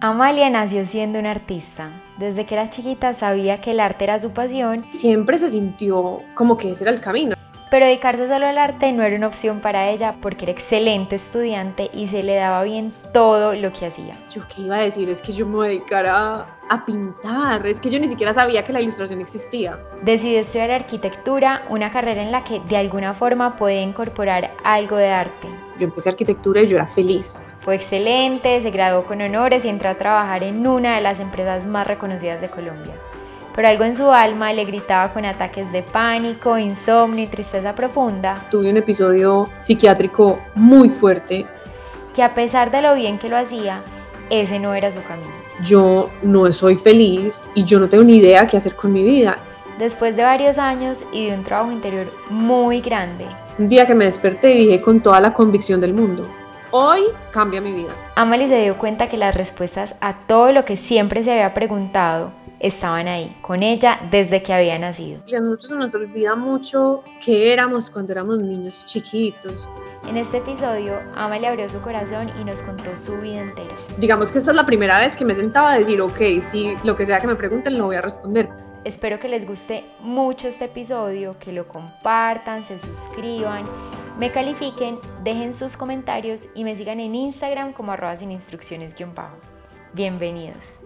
Amalia nació siendo una artista. Desde que era chiquita sabía que el arte era su pasión. Siempre se sintió como que ese era el camino. Pero dedicarse solo al arte no era una opción para ella porque era excelente estudiante y se le daba bien todo lo que hacía. Yo qué iba a decir es que yo me voy a dedicar a, a pintar, es que yo ni siquiera sabía que la ilustración existía. Decidió estudiar arquitectura, una carrera en la que de alguna forma podía incorporar algo de arte. Yo empecé arquitectura y yo era feliz. Fue excelente, se graduó con honores y entró a trabajar en una de las empresas más reconocidas de Colombia. Pero algo en su alma le gritaba con ataques de pánico, insomnio y tristeza profunda. Tuve un episodio psiquiátrico muy fuerte. Que a pesar de lo bien que lo hacía, ese no era su camino. Yo no soy feliz y yo no tengo ni idea qué hacer con mi vida. Después de varios años y de un trabajo interior muy grande. Un día que me desperté y dije con toda la convicción del mundo, hoy cambia mi vida. Amalie se dio cuenta que las respuestas a todo lo que siempre se había preguntado estaban ahí, con ella desde que había nacido. Y a nosotros nos olvida mucho que éramos cuando éramos niños chiquitos. En este episodio, Amalie abrió su corazón y nos contó su vida entera. Digamos que esta es la primera vez que me sentaba a decir, ok, si lo que sea que me pregunten lo voy a responder. Espero que les guste mucho este episodio, que lo compartan, se suscriban, me califiquen, dejen sus comentarios y me sigan en Instagram como arroba sin instrucciones-bajo. Bienvenidos.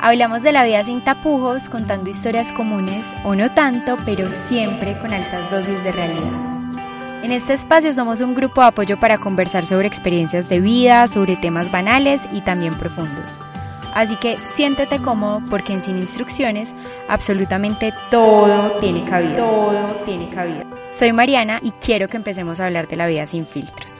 Hablamos de la vida sin tapujos, contando historias comunes, o no tanto, pero siempre con altas dosis de realidad. En este espacio somos un grupo de apoyo para conversar sobre experiencias de vida, sobre temas banales y también profundos. Así que siéntete cómodo porque en Sin Instrucciones absolutamente todo tiene cabida. Todo tiene cabida. Soy Mariana y quiero que empecemos a hablar de la vida sin filtros.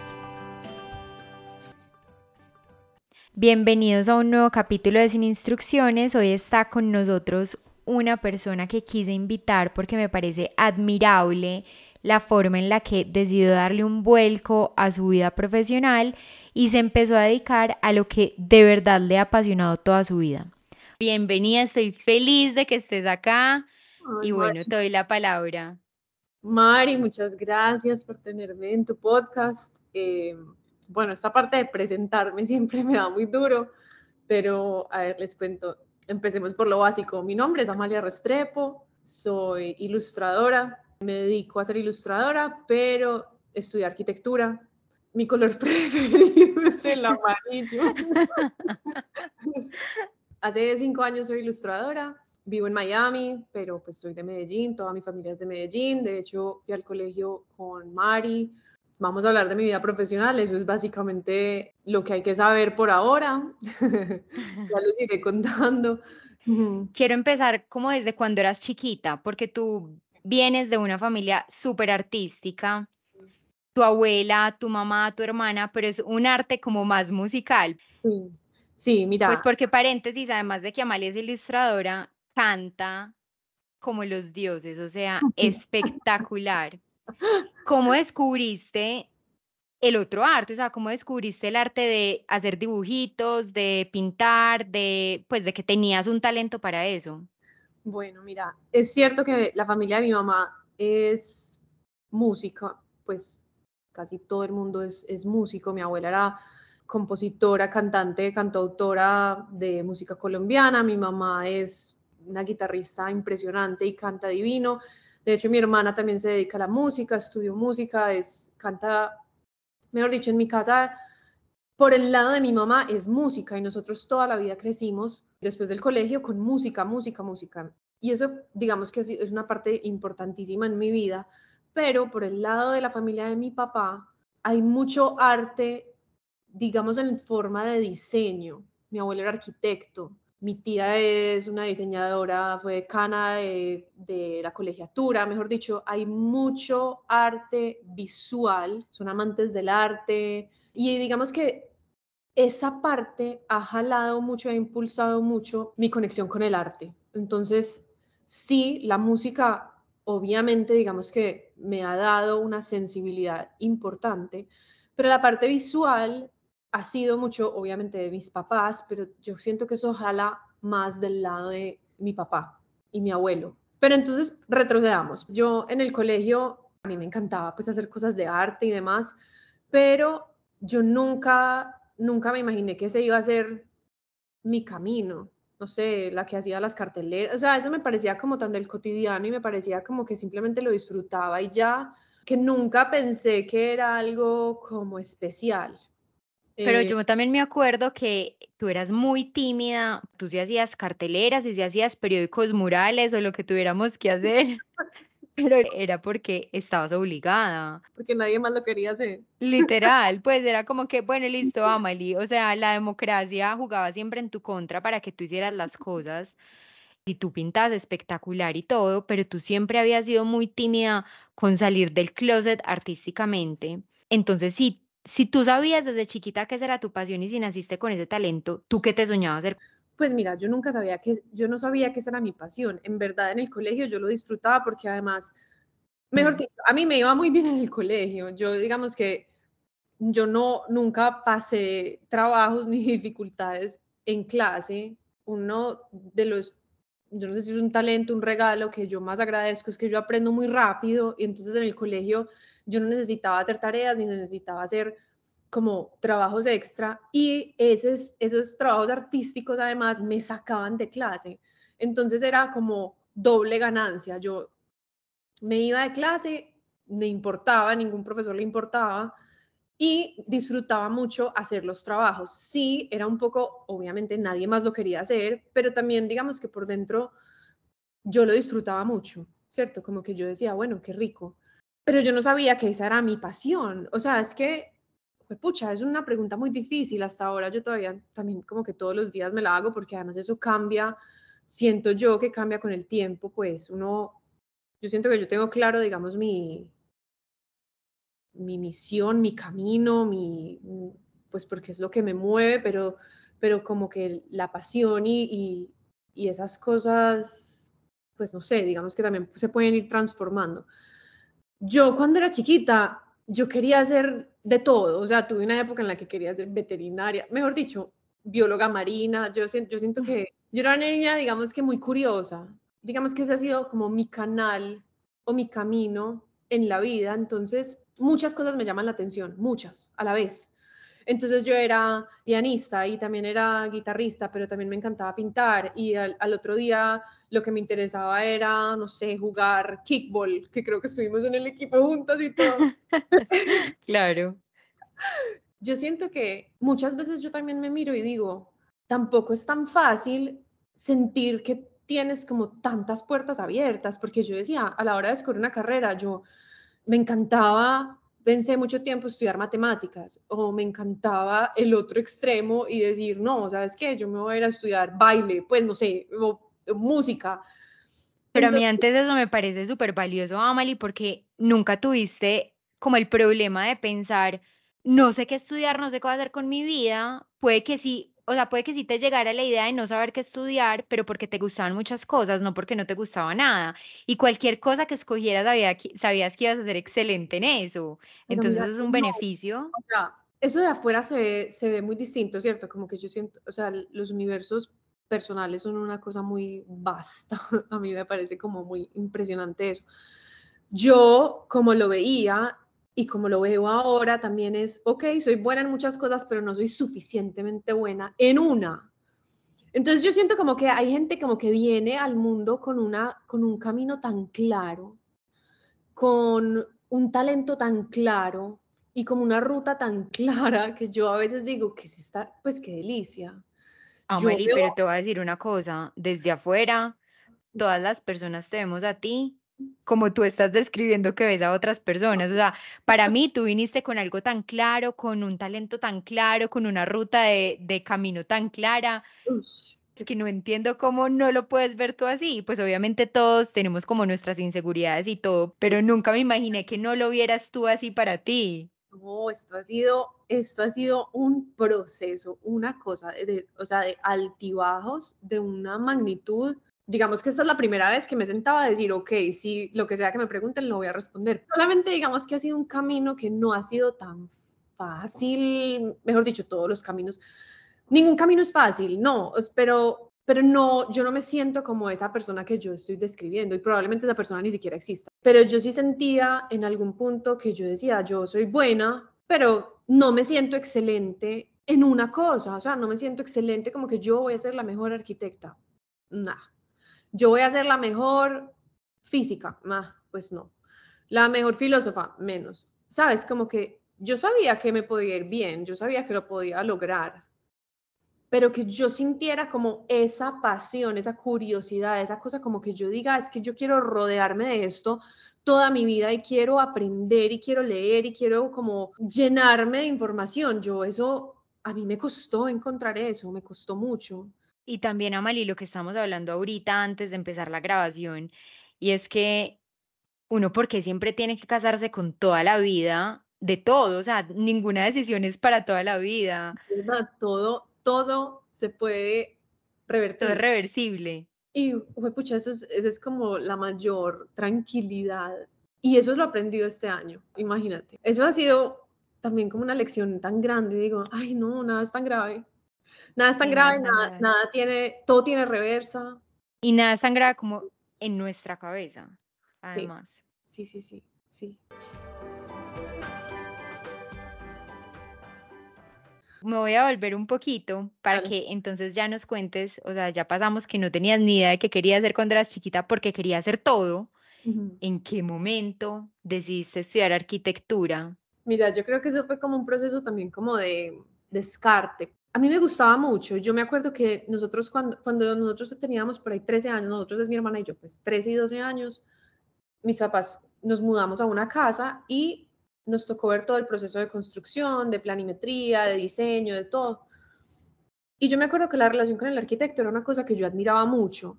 Bienvenidos a un nuevo capítulo de Sin Instrucciones. Hoy está con nosotros una persona que quise invitar porque me parece admirable la forma en la que decidió darle un vuelco a su vida profesional y se empezó a dedicar a lo que de verdad le ha apasionado toda su vida. Bienvenida, estoy feliz de que estés acá y bueno, te doy la palabra. Mari, muchas gracias por tenerme en tu podcast. Eh, bueno, esta parte de presentarme siempre me da muy duro, pero a ver, les cuento. Empecemos por lo básico. Mi nombre es Amalia Restrepo, soy ilustradora, me dedico a ser ilustradora, pero estudié arquitectura. Mi color preferido es el amarillo. Hace cinco años soy ilustradora, vivo en Miami, pero pues soy de Medellín, toda mi familia es de Medellín. De hecho, fui al colegio con Mari. Vamos a hablar de mi vida profesional, eso es básicamente lo que hay que saber por ahora. ya les iré contando. Quiero empezar como desde cuando eras chiquita, porque tú vienes de una familia súper artística, tu abuela, tu mamá, tu hermana, pero es un arte como más musical. Sí, sí, mira. Pues porque paréntesis, además de que Amalia es ilustradora, canta como los dioses, o sea, espectacular. ¿Cómo descubriste el otro arte? O sea, ¿cómo descubriste el arte de hacer dibujitos, de pintar, de pues de que tenías un talento para eso? Bueno, mira, es cierto que la familia de mi mamá es música, pues casi todo el mundo es, músico. Mi abuela era compositora, cantante, cantautora de música colombiana. Mi mamá es una guitarrista impresionante y canta divino. De hecho, mi hermana también se dedica a la música, estudió música, es, canta, mejor dicho, en mi casa, por el lado de mi mamá es música y nosotros toda la vida crecimos después del colegio con música, música, música. Y eso, digamos que es una parte importantísima en mi vida, pero por el lado de la familia de mi papá hay mucho arte, digamos, en forma de diseño. Mi abuelo era arquitecto, mi tía es una diseñadora, fue decana de, de, la colegiatura, mejor dicho, hay mucho arte visual, son amantes del arte y digamos que esa parte ha jalado mucho, ha impulsado mucho mi conexión con el arte. Entonces, sí, la música obviamente, digamos que me ha dado una sensibilidad importante, pero la parte visual ha sido mucho, obviamente, de mis papás, pero yo siento que eso jala más del lado de mi papá y mi abuelo. Pero entonces retrocedamos. Yo en el colegio, a mí me encantaba pues hacer cosas de arte y demás, pero yo nunca, nunca me imaginé que ese iba a ser mi camino. No sé, la que hacía las carteleras, o sea, eso me parecía como tan del cotidiano y me parecía como que simplemente lo disfrutaba y ya, que nunca pensé que era algo como especial. Pero eh, yo también me acuerdo que tú eras muy tímida, tú sí hacías carteleras y sí hacías periódicos murales o lo que tuviéramos que hacer, pero era porque estabas obligada. Porque nadie más lo quería hacer. Literal, pues era como que, bueno, listo, Amalie, o sea, la democracia jugaba siempre en tu contra para que tú hicieras las cosas y tú pintabas espectacular y todo, pero tú siempre habías sido muy tímida con salir del closet artísticamente. Entonces, sí si tú sabías desde chiquita que esa era tu pasión y si naciste con ese talento, ¿tú qué te soñabas hacer? Pues mira, yo nunca sabía que, yo no sabía que esa era mi pasión. En verdad, en el colegio yo lo disfrutaba porque además, mejor que a mí me iba muy bien en el colegio. Yo, digamos que yo no, nunca pasé trabajos ni dificultades en clase. Uno de los, yo no sé si es un talento, un regalo que yo más agradezco es que yo aprendo muy rápido y entonces en el colegio yo no necesitaba hacer tareas ni necesitaba hacer como trabajos extra y esos, esos trabajos artísticos además me sacaban de clase. Entonces era como doble ganancia. Yo me iba de clase, me importaba, ningún profesor le importaba y disfrutaba mucho hacer los trabajos. Sí, era un poco, obviamente nadie más lo quería hacer, pero también digamos que por dentro yo lo disfrutaba mucho, ¿cierto? Como que yo decía, bueno, qué rico pero yo no sabía que esa era mi pasión. O sea, es que, pues, pucha, es una pregunta muy difícil. Hasta ahora yo todavía también como que todos los días me la hago porque además eso cambia, siento yo que cambia con el tiempo, pues uno, yo siento que yo tengo claro, digamos, mi, mi misión, mi camino, mi, pues porque es lo que me mueve, pero, pero como que la pasión y, y, y esas cosas, pues no sé, digamos que también se pueden ir transformando yo cuando era chiquita, yo quería hacer de todo, o sea, tuve una época en la que quería ser veterinaria, mejor dicho, bióloga marina, yo siento, yo siento que yo era una niña, digamos que muy curiosa, digamos que ese ha sido como mi canal o mi camino en la vida, entonces muchas cosas me llaman la atención, muchas a la vez. Entonces yo era pianista y también era guitarrista, pero también me encantaba pintar y al, otro día lo que me interesaba era, no sé, jugar kickball, que creo que estuvimos en el equipo juntas y todo. claro. Yo siento que muchas veces yo también me miro y digo, tampoco es tan fácil sentir que tienes como tantas puertas abiertas, porque yo decía, a la hora de escoger una carrera, yo me encantaba pensé mucho tiempo estudiar matemáticas o me encantaba el otro extremo y decir, no, ¿sabes qué? Yo me voy a ir a estudiar baile, pues no sé, música. Pero a mí antes eso me parece súper valioso, Amalie, porque nunca tuviste como el problema de pensar, no sé qué estudiar, no sé qué hacer con mi vida. Puede que sí, o sea, puede que sí te llegara la idea de no saber qué estudiar, pero porque te gustaban muchas cosas, no porque no te gustaba nada. Y cualquier cosa que escogieras sabías que ibas a ser excelente en eso. Entonces es un beneficio. O sea, eso de afuera se ve, se ve muy distinto, ¿cierto? Como que yo siento, o sea, los universos personales son una cosa muy vasta. A mí me parece como muy impresionante eso. Yo, como lo veía, y como lo veo ahora también es, ok, soy buena en muchas cosas, pero no soy suficientemente buena en una. Entonces yo siento como que hay gente como que viene al mundo con, una, con un camino tan claro, con un talento tan claro y como una ruta tan clara que yo a veces digo que se está, pues qué delicia. Amalie, pero te voy a decir una cosa, desde afuera, todas las personas te vemos a ti como tú estás describiendo que ves a otras personas. O sea, para mí tú viniste con algo tan claro, con un talento tan claro, con una ruta de, de camino tan clara. Es que no entiendo cómo no lo puedes ver tú así. Pues obviamente todos tenemos como nuestras inseguridades y todo, pero nunca me imaginé que no lo vieras tú así para ti. No, esto ha sido, esto ha sido un proceso, una cosa, de, o sea, de altibajos de una magnitud digamos que esta es la primera vez que me sentaba a decir, ok, si lo que sea que me pregunten lo voy a responder. Solamente digamos que ha sido un camino que no ha sido tan fácil, mejor dicho, todos los caminos. Ningún camino es fácil, no, pero, pero no, yo no me siento como esa persona que yo estoy describiendo y probablemente esa persona ni siquiera exista. Pero yo sí sentía en algún punto que yo decía, yo soy buena, pero no me siento excelente en una cosa, o sea, no me siento excelente como que yo voy a ser la mejor arquitecta. Nah. Yo voy a ser la mejor física. Nah, pues no. La mejor filósofa, menos. ¿Sabes? Como que yo sabía que me podía ir bien, yo sabía que lo podía lograr, pero que yo sintiera como esa pasión, esa curiosidad, esa cosa como que yo diga, es que yo quiero rodearme de esto toda mi vida y quiero aprender y quiero leer y quiero como llenarme de información. Yo eso, a mí me costó encontrar eso, me costó mucho. Y también, Amali, lo que estamos hablando ahorita antes de empezar la grabación, y es que uno porque siempre tiene que casarse con toda la vida de todo, o sea, ninguna decisión es para toda la vida. Todo, todo se puede revertir. Todo es reversible. Y, pucha, esa es, es como la mayor tranquilidad. Y eso es lo aprendido este año, imagínate. Eso ha sido también como una lección tan grande. Digo, ay, no, nada es tan grave. Nada es tan grave, nada, nada, tiene, todo tiene reversa. Y nada es tan grave como en nuestra cabeza, además. Sí, sí, sí, sí. Me voy a volver un poquito para que entonces ya nos cuentes, o sea, ya pasamos que no tenías ni idea de qué querías hacer cuando eras chiquita porque quería hacer todo. ¿En qué momento decidiste estudiar arquitectura? Mira, yo creo que eso fue como un proceso también como de descarte. A mí me gustaba mucho. Yo me acuerdo que nosotros cuando, cuando nosotros teníamos por ahí 13 años, nosotros es mi hermana y yo, pues 13 y 12 años, mis papás nos mudamos a una casa y nos tocó ver todo el proceso de construcción, de planimetría, de diseño, de todo. Y yo me acuerdo que la relación con el arquitecto era una cosa que yo admiraba mucho.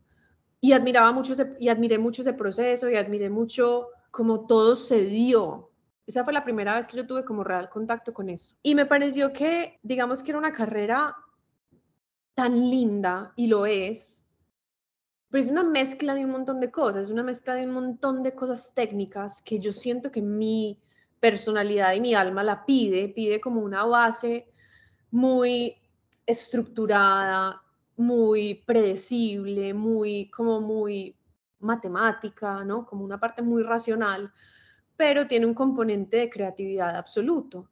Y admiraba mucho y admiré mucho ese proceso y admiré mucho cómo todo se dio. Esa fue la primera vez que yo tuve como real contacto con eso. Y me pareció que, digamos que era una carrera tan linda, y lo es, pero es una mezcla de un montón de cosas, es una mezcla de un montón de cosas técnicas que yo siento que mi personalidad y mi alma la pide, pide como una base muy estructurada, muy predecible, muy como muy matemática, ¿no? Como una parte muy racional, pero tiene un componente de creatividad absoluto.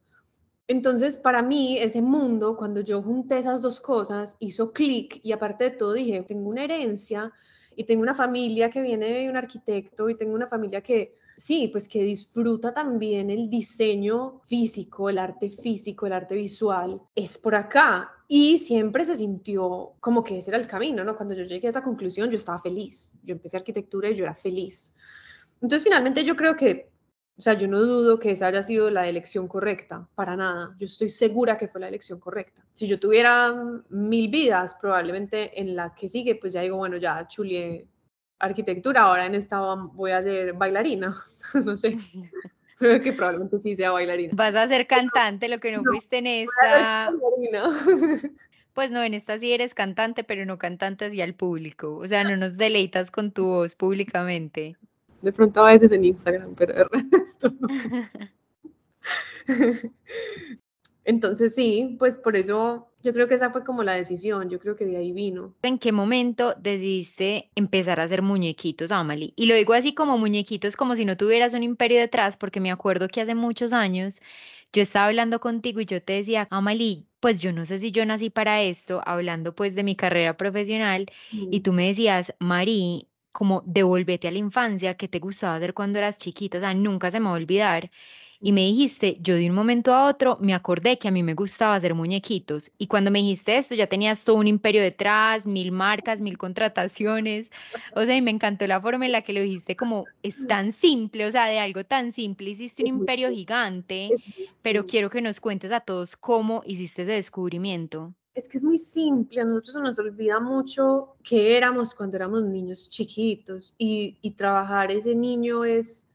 Entonces, para mí, ese mundo, cuando yo junté esas dos cosas, hizo clic y aparte de todo dije, tengo una herencia y tengo una familia que viene de un arquitecto y tengo una familia que sí, pues que disfruta también el diseño físico, el arte físico, el arte visual, es por acá. Y siempre se sintió como que ese era el camino, ¿no? Cuando yo llegué a esa conclusión, yo estaba feliz. Yo empecé arquitectura y yo era feliz. Entonces, finalmente yo creo que, o sea, yo no dudo que esa haya sido la elección correcta, para nada. Yo estoy segura que fue la elección correcta. Si yo tuviera mil vidas, probablemente en la que sigue, pues ya digo, bueno, ya chulié arquitectura, ahora en esta voy a ser bailarina, no sé. Creo que probablemente sí sea bailarina. Vas a ser cantante, lo que no, fuiste en esta. Pues no, en esta sí eres cantante, pero no cantante hacia el público. O sea, no nos deleitas con tu voz públicamente. De pronto a veces en Instagram, pero el resto. Entonces sí, pues por eso yo creo que esa fue como la decisión, yo creo que de ahí vino. ¿En qué momento decidiste empezar a hacer muñequitos, Amalie? Y lo digo así como muñequitos, como si no tuvieras un imperio detrás, porque me acuerdo que hace muchos años yo estaba hablando contigo y yo te decía, Amalie, pues yo no sé si yo nací para esto, hablando pues de mi carrera profesional, y tú me decías, Mari, como devuélvete a la infancia, que te gustaba hacer cuando eras chiquita, o sea, nunca se me va a olvidar. Y me dijiste, yo de un momento a otro me acordé que a mí me gustaba hacer muñequitos. Y cuando me dijiste esto, ya tenías todo un imperio detrás, mil marcas, mil contrataciones. O sea, y me encantó la forma en la que lo dijiste, como es tan simple, o sea, de algo tan simple hiciste un imperio gigante. Pero quiero que nos cuentes a todos cómo hiciste ese descubrimiento. Es que es muy simple, a nosotros se nos olvida mucho que éramos cuando éramos niños chiquitos y, y trabajar ese niño es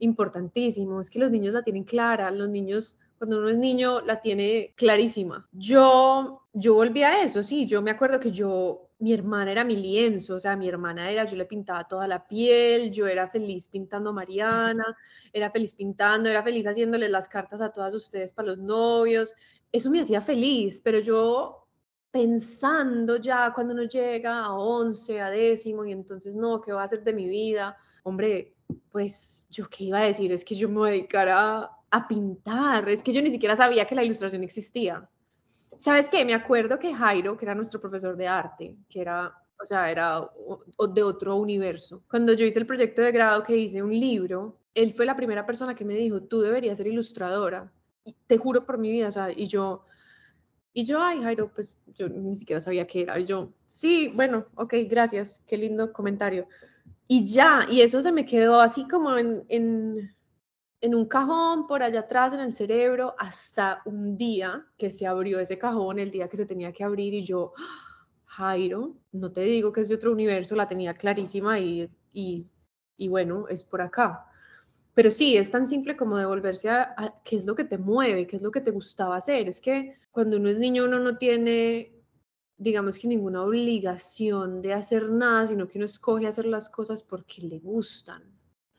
importantísimo, es que los niños la tienen clara, los niños, cuando uno es niño, la tiene clarísima. Yo, yo volví a eso, sí, yo me acuerdo que yo, mi hermana era mi lienzo, o sea, mi hermana era, yo le pintaba toda la piel, yo era feliz pintando a Mariana, era feliz pintando, era feliz haciéndoles las cartas a todas ustedes para los novios, eso me hacía feliz, pero yo pensando ya cuando uno llega a 11, a décimo, y entonces no, ¿qué va a hacer de mi vida? Hombre, pues yo qué iba a decir, es que yo me voy a pintar. Es que yo ni siquiera sabía que la ilustración existía. ¿Sabes qué? Me acuerdo que Jairo, que era nuestro profesor de arte, que era, o sea, era de otro universo. Cuando yo hice el proyecto de grado que hice un libro, él fue la primera persona que me dijo, tú deberías ser ilustradora. Te juro por mi vida, o sea, y yo, y yo, ay, Jairo, pues yo ni siquiera sabía qué era. Y yo, sí, bueno, ok, gracias, qué lindo comentario. Y ya, y eso se me quedó así como en, en, en un cajón por allá atrás en el cerebro hasta un día que se abrió ese cajón, el día que se tenía que abrir y yo, Jairo, no te digo que es de otro universo, la tenía clarísima y, y, y bueno, es por acá. Pero sí, es tan simple como devolverse a, a, qué es lo que te mueve, qué es lo que te gustaba hacer. Es que cuando uno es niño uno no tiene, digamos que ninguna obligación de hacer nada, sino que uno escoge hacer las cosas porque le gustan.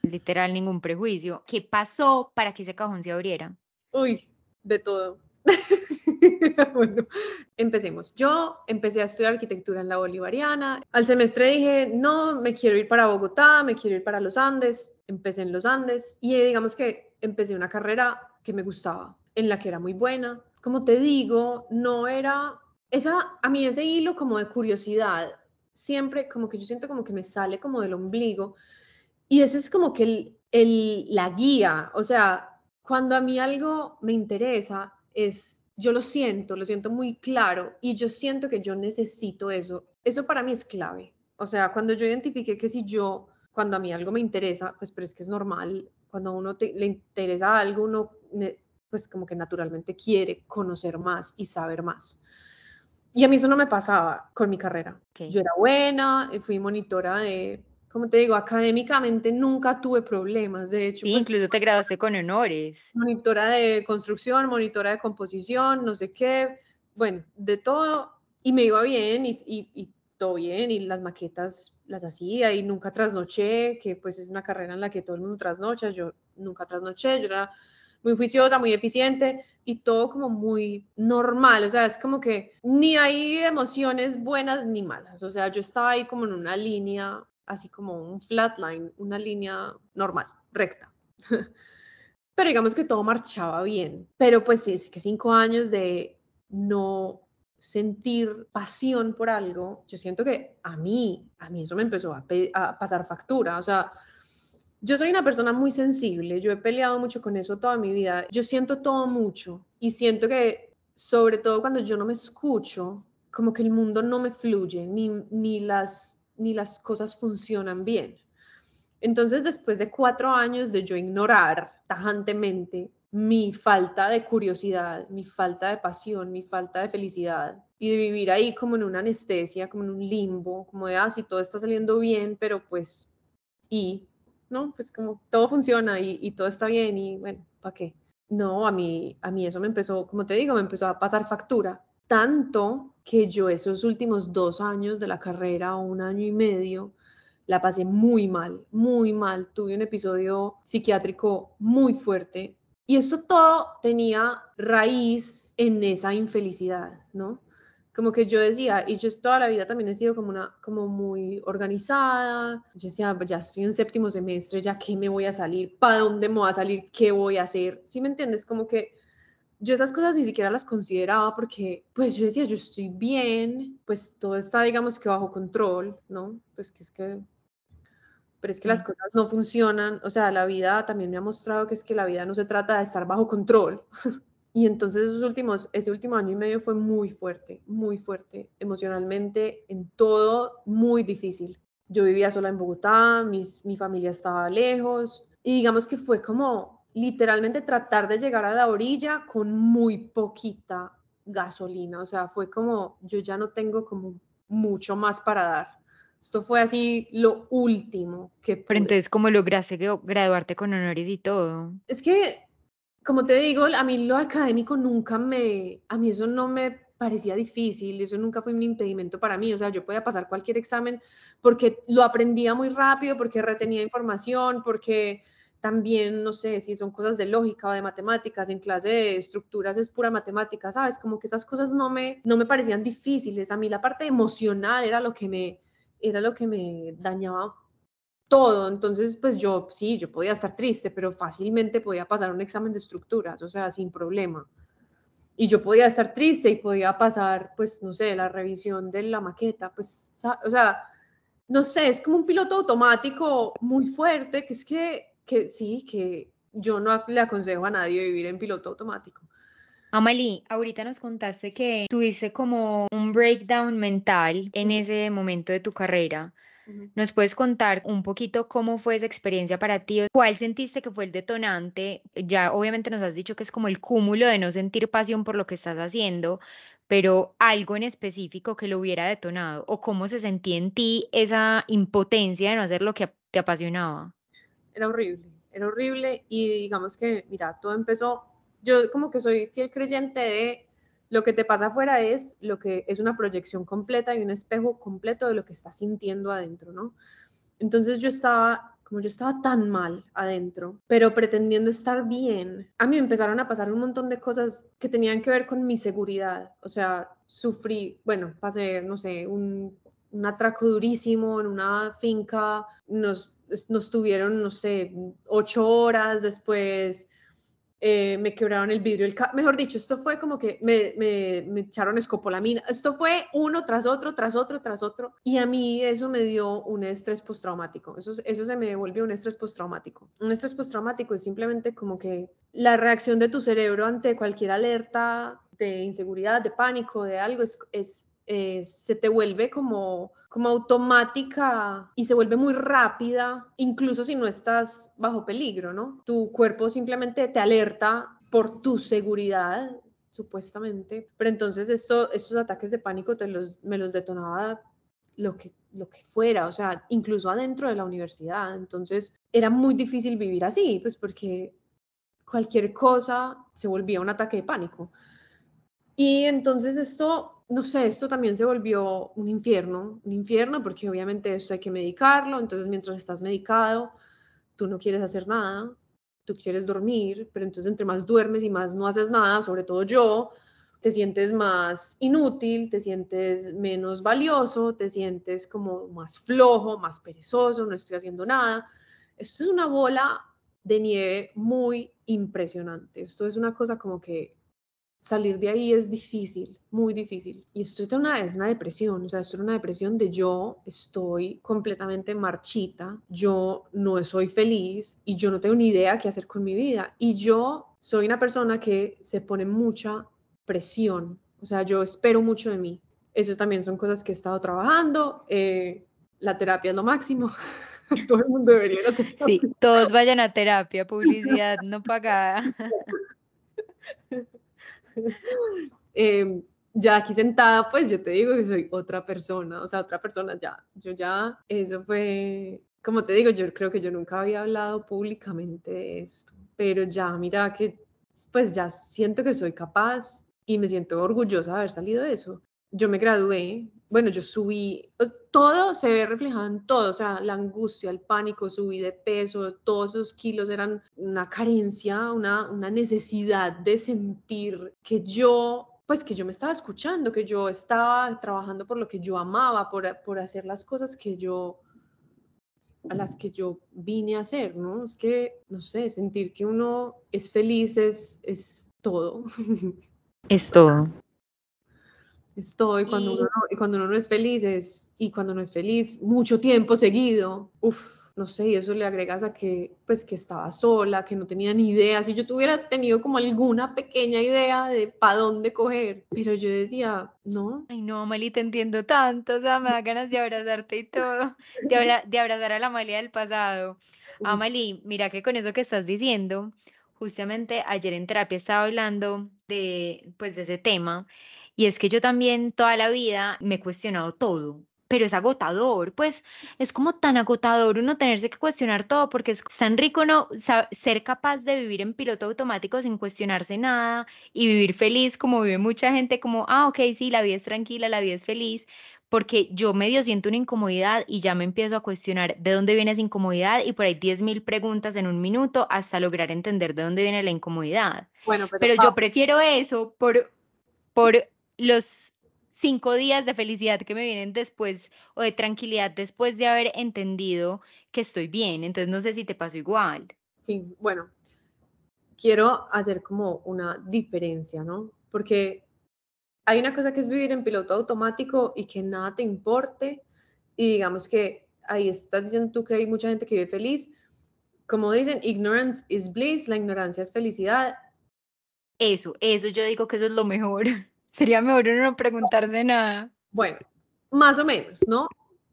Literal, ningún prejuicio. ¿Qué pasó para que ese cajón se abriera? Uy, de todo. bueno, empecemos. Yo empecé a estudiar arquitectura en la Bolivariana. Al semestre dije, no, me quiero ir para Bogotá, me quiero ir para los Andes. Empecé en los Andes y digamos que empecé una carrera que me gustaba, en la que era muy buena. Como te digo, no era esa, a mí ese hilo como de curiosidad, siempre como que yo siento como que me sale como del ombligo y ese es como que el, el, la guía, o sea, cuando a mí algo me interesa es yo lo siento, lo siento muy claro y yo siento que yo necesito eso. Eso para mí es clave. O sea, cuando yo identifique que si yo, cuando a mí algo me interesa, pues pero es que es normal, cuando a uno le interesa algo, uno pues como que naturalmente quiere conocer más y saber más. Y a mí eso no me pasaba con mi carrera. Yo era buena, fui monitora de como te digo, académicamente nunca tuve problemas, de hecho. Sí, pues, incluso te graduaste con honores. Monitora de construcción, monitora de composición, no sé qué, bueno, de todo, y me iba bien y, y, todo bien, y las maquetas las hacía y nunca trasnoché, que pues es una carrera en la que todo el mundo trasnocha, yo nunca trasnoché, yo era muy juiciosa, muy eficiente y todo como muy normal, o sea, es como que ni hay emociones buenas ni malas, o sea, yo estaba ahí como en una línea así como un flatline, una línea normal, recta. Pero digamos que todo marchaba bien. Pero pues sí, es que cinco años de no sentir pasión por algo, yo siento que a mí, a mí eso me empezó a, a, pasar factura. O sea, yo soy una persona muy sensible, yo he peleado mucho con eso toda mi vida. Yo siento todo mucho y siento que, sobre todo cuando yo no me escucho, como que el mundo no me fluye, ni, ni las ni las cosas funcionan bien. Entonces, después de cuatro años de yo ignorar tajantemente mi falta de curiosidad, mi falta de pasión, mi falta de felicidad y de vivir ahí como en una anestesia, como en un limbo, como de, ah, si todo está saliendo bien, pero pues, y, ¿no? Pues como todo funciona y, todo está bien y bueno, ¿para qué? No, a mí, a mí eso me empezó, como te digo, me empezó a pasar factura, tanto que yo esos últimos dos años de la carrera un año y medio la pasé muy mal, muy mal. Tuve un episodio psiquiátrico muy fuerte y eso todo tenía raíz en esa infelicidad, ¿no? Como que yo decía, y yo toda la vida también he sido como una, como muy organizada. Yo decía, ya estoy en séptimo semestre, ya qué me voy a salir, para dónde me voy a salir, qué voy a hacer. ¿Sí me entiendes? Como que yo esas cosas ni siquiera las consideraba porque, pues yo decía, yo estoy bien, pues todo está, digamos que bajo control, ¿no? Pues que es que, pero es que las cosas no funcionan, o sea, la vida también me ha mostrado que es que la vida no se trata de estar bajo control. y entonces esos últimos, ese último año y medio fue muy fuerte, muy fuerte, emocionalmente, en todo, muy difícil. Yo vivía sola en Bogotá, mis, mi familia estaba lejos, y digamos que fue como literalmente tratar de llegar a la orilla con muy poquita gasolina, o sea, fue como, yo ya no tengo como mucho más para dar. Esto fue así lo último que... Pero entonces, ¿cómo lograste graduarte con honores y todo? Es que, como te digo, a mí lo académico nunca me, a mí eso no me parecía difícil, eso nunca fue un impedimento para mí, o sea, yo podía pasar cualquier examen porque lo aprendía muy rápido, porque retenía información, porque también, no sé, si son cosas de lógica o de matemáticas, en clase de estructuras es pura matemática, ¿sabes? Como que esas cosas no me, no me parecían difíciles. A mí la parte emocional era lo que me, era lo que me dañaba todo. Entonces, pues yo sí, yo podía estar triste, pero fácilmente podía pasar un examen de estructuras, o sea, sin problema. Y yo podía estar triste y podía pasar, pues, no sé, la revisión de la maqueta, pues, o sea, no sé, es como un piloto automático muy fuerte, que es que, que sí, que yo no le aconsejo a nadie vivir en piloto automático. Amalie, ahorita nos contaste que tuviste como un breakdown mental en ese momento de tu carrera. ¿Nos puedes contar un poquito cómo fue esa experiencia para ti? ¿Cuál sentiste que fue el detonante? Ya obviamente nos has dicho que es como el cúmulo de no sentir pasión por lo que estás haciendo, pero algo en específico que lo hubiera detonado o cómo se sentía en ti esa impotencia de no hacer lo que te apasionaba. Era horrible, era horrible y digamos que, mira, todo empezó, yo como que soy fiel creyente de lo que te pasa afuera es lo que es una proyección completa y un espejo completo de lo que estás sintiendo adentro, ¿no? Entonces yo estaba, como yo estaba tan mal adentro, pero pretendiendo estar bien, a mí me empezaron a pasar un montón de cosas que tenían que ver con mi seguridad. O sea, sufrí, bueno, pasé, no sé, un, un atraco durísimo en una finca, nos, nos tuvieron, no sé, ocho horas después eh, me quebraron el vidrio, el mejor dicho, esto fue como que me, me, me, echaron escopolamina, esto fue uno tras otro, tras otro, tras otro, y a mí eso me dio un estrés postraumático, eso, eso se me devolvió un estrés postraumático. Un estrés postraumático es simplemente como que la reacción de tu cerebro ante cualquier alerta de inseguridad, de pánico, de algo, es, es eh, se te vuelve como, como automática y se vuelve muy rápida, incluso si no estás bajo peligro, ¿no? Tu cuerpo simplemente te alerta por tu seguridad, supuestamente, pero entonces esto, estos ataques de pánico te los, me los detonaba lo que, lo que fuera, o sea, incluso adentro de la universidad. Entonces era muy difícil vivir así, pues porque cualquier cosa se volvía un ataque de pánico. Y entonces esto no sé, esto también se volvió un infierno, un infierno porque obviamente esto hay que medicarlo, entonces mientras estás medicado, tú no quieres hacer nada, tú quieres dormir, pero entonces entre más duermes y más no haces nada, sobre todo yo, te sientes más inútil, te sientes menos valioso, te sientes como más flojo, más perezoso, no estoy haciendo nada. Esto es una bola de nieve muy impresionante. Esto es una cosa como que salir de ahí es difícil, muy difícil. Y esto es una, es una depresión, o sea, esto es una depresión de yo estoy completamente marchita, yo no soy feliz y yo no tengo ni idea qué hacer con mi vida. Y yo soy una persona que se pone mucha presión, o sea, yo espero mucho de mí. Eso también son cosas que he estado trabajando. Eh, la terapia es lo máximo. Todo el mundo debería ir a terapia. Sí, todos vayan a terapia, publicidad no pagada. Em, ya aquí sentada, pues yo te digo que soy otra persona, o sea, otra persona ya. Yo ya, eso fue, como te digo, yo creo que yo nunca había hablado públicamente de esto, pero ya, mira que, pues ya siento que soy capaz y me siento orgullosa de haber salido de eso yo me gradué, bueno, yo subí, todo se ve reflejado en todo, o sea, la angustia, el pánico, subí de peso, todos esos kilos eran una carencia, una, una necesidad de sentir que yo pues que yo me estaba escuchando, que yo estaba trabajando por lo que yo amaba, por, por hacer las cosas que yo, a las que yo vine a hacer, ¿no? Es que, no sé, sentir que uno es feliz es, es todo. Es todo. Estoy cuando, uno no, y cuando uno no es feliz es, y cuando no es feliz mucho tiempo seguido, uff, no sé, y eso le agregas a que, pues, que estaba sola, que no tenía ni idea, si yo tuviera tenido como alguna pequeña idea de para dónde coger, pero yo decía, no. Ay, no, Mali, te entiendo tanto, o sea, me da ganas de abrazarte y todo, de, habla, de abrazar a la Amalia del pasado. Amali, mira que con eso que estás diciendo, justamente ayer en terapia estaba hablando de, pues, de ese tema, y es que yo también toda la vida me he cuestionado todo, pero es agotador, pues es como tan agotador uno tenerse que cuestionar todo porque es tan rico no ser capaz de vivir en piloto automático sin cuestionarse nada y vivir feliz como vive mucha gente como, ah, ok, sí, la vida es tranquila, la vida es feliz, porque yo medio siento una incomodidad y ya me empiezo a cuestionar de dónde viene esa incomodidad y por ahí 10.000 preguntas en un minuto hasta lograr entender de dónde viene la incomodidad. Bueno, pero, yo prefiero eso por, por los cinco días de felicidad que me vienen después o de tranquilidad después de haber entendido que estoy bien. Entonces no sé si te pasó igual. Sí, bueno, quiero hacer como una diferencia, ¿no? Porque hay una cosa que es vivir en piloto automático y que nada te importe y digamos que ahí estás diciendo tú que hay mucha gente que vive feliz. Como dicen, ignorance is bliss, la ignorancia es felicidad. Eso, eso yo digo que eso es lo mejor. Sería mejor no preguntarse nada. Bueno, más o menos, ¿no?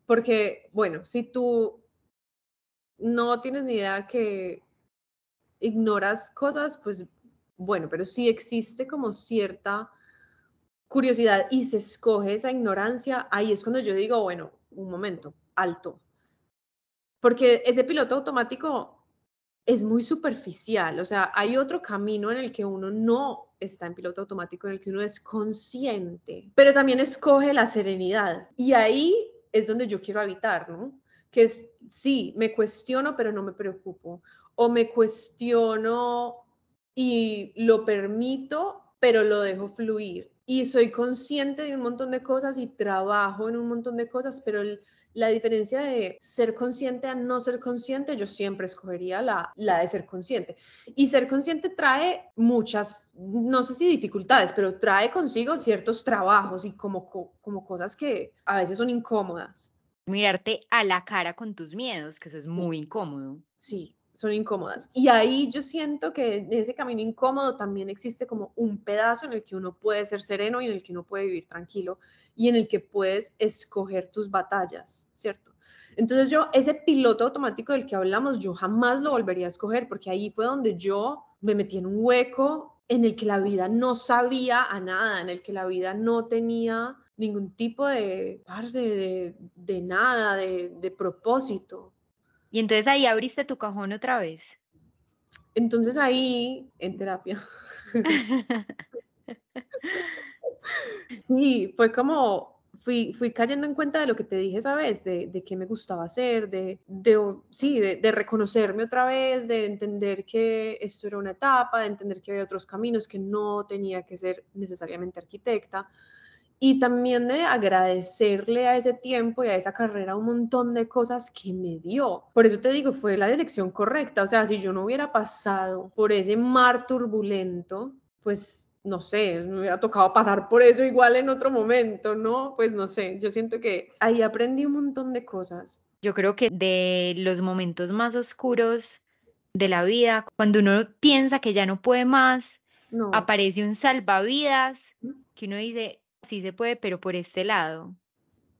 Porque, bueno, si tú no tienes ni idea que ignoras cosas, pues bueno, pero si existe como cierta curiosidad y se escoge esa ignorancia, ahí es cuando yo digo, bueno, un momento, alto. Porque ese piloto automático es muy superficial, o sea, hay otro camino en el que uno no está en piloto automático, en el que uno es consciente, pero también escoge la serenidad. Y ahí es donde yo quiero habitar, ¿no? Que es, sí, me cuestiono, pero no me preocupo. O me cuestiono y lo permito, pero lo dejo fluir. Y soy consciente de un montón de cosas y trabajo en un montón de cosas, pero la diferencia de ser consciente a no ser consciente, yo siempre escogería la, la de ser consciente. Y ser consciente trae muchas, no sé si dificultades, pero trae consigo ciertos trabajos y como, como cosas que a veces son incómodas. Mirarte a la cara con tus miedos, que eso es muy incómodo. Sí, son incómodas. Y ahí yo siento que en ese camino incómodo también existe como un pedazo en el que uno puede ser sereno y en el que uno puede vivir tranquilo y en el que puedes escoger tus batallas, ¿cierto? Entonces yo, ese piloto automático del que hablamos, yo jamás lo volvería a escoger porque ahí fue donde yo me metí en un hueco en el que la vida no sabía a nada, en el que la vida no tenía ningún tipo de, de, de nada, de, de propósito. Y entonces ahí abriste tu cajón otra vez. Entonces ahí, en terapia. sí, fue como, fui, fui cayendo en cuenta de lo que te dije esa vez, de, de qué me gustaba hacer, de, de sí, de, de, reconocerme otra vez, de entender que esto era una etapa, de entender que había otros caminos, que no tenía que ser necesariamente arquitecta y también de agradecerle a ese tiempo y a esa carrera un montón de cosas que me dio. Por eso te digo, fue la dirección correcta. O sea, si yo no hubiera pasado por ese mar turbulento, pues no sé, me hubiera tocado pasar por eso igual en otro momento, ¿no? Pues no sé, yo siento que ahí aprendí un montón de cosas. Yo creo que de los momentos más oscuros de la vida, cuando uno piensa que ya no puede más, aparece un salvavidas que uno dice, sí se puede, pero por este lado.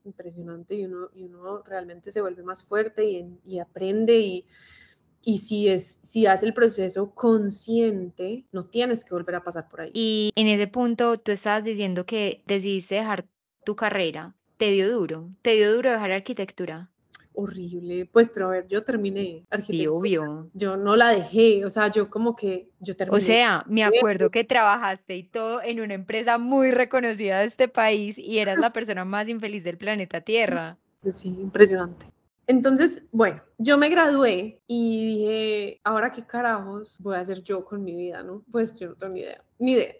Impresionante y uno, y uno realmente se vuelve más fuerte y, y aprende y, y si, es, si hace el proceso consciente, no tienes que volver a pasar por ahí. Y en ese punto tú estabas diciendo que decidiste dejar tu carrera. ¿Te dio duro? ¿Te dio duro dejar arquitectura? Horrible. Pues, pero a ver, yo terminé arquitectura. obvio. Yo no la dejé, o sea, yo como que, yo terminé. O sea, me acuerdo que trabajaste y todo en una empresa muy reconocida de este país y eras la persona más infeliz del planeta Tierra. Sí, impresionante. Entonces, bueno, yo me gradué y dije, ahora qué carajos voy a hacer yo con mi vida, ¿no? Pues yo no tengo ni idea, ni idea.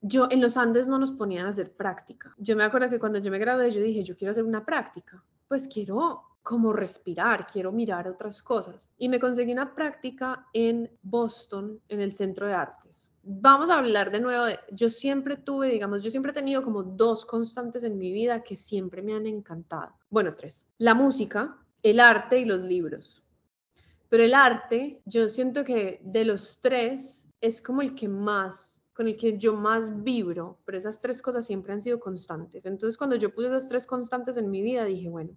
Yo en los Andes no nos ponían a hacer práctica. Yo me acuerdo que cuando yo me gradué, yo dije, yo quiero hacer una práctica. Pues quiero como respirar, quiero mirar otras cosas. Y me conseguí una práctica en Boston, en el Centro de Artes. Vamos a hablar de nuevo de, yo siempre tuve, digamos, yo siempre he tenido como dos constantes en mi vida que siempre me han encantado. Bueno, tres. La música, el arte y los libros. Pero el arte, yo siento que de los tres es como el que más con el que yo más vibro, pero esas tres cosas siempre han sido constantes. Entonces, cuando yo puse esas tres constantes en mi vida, dije, bueno,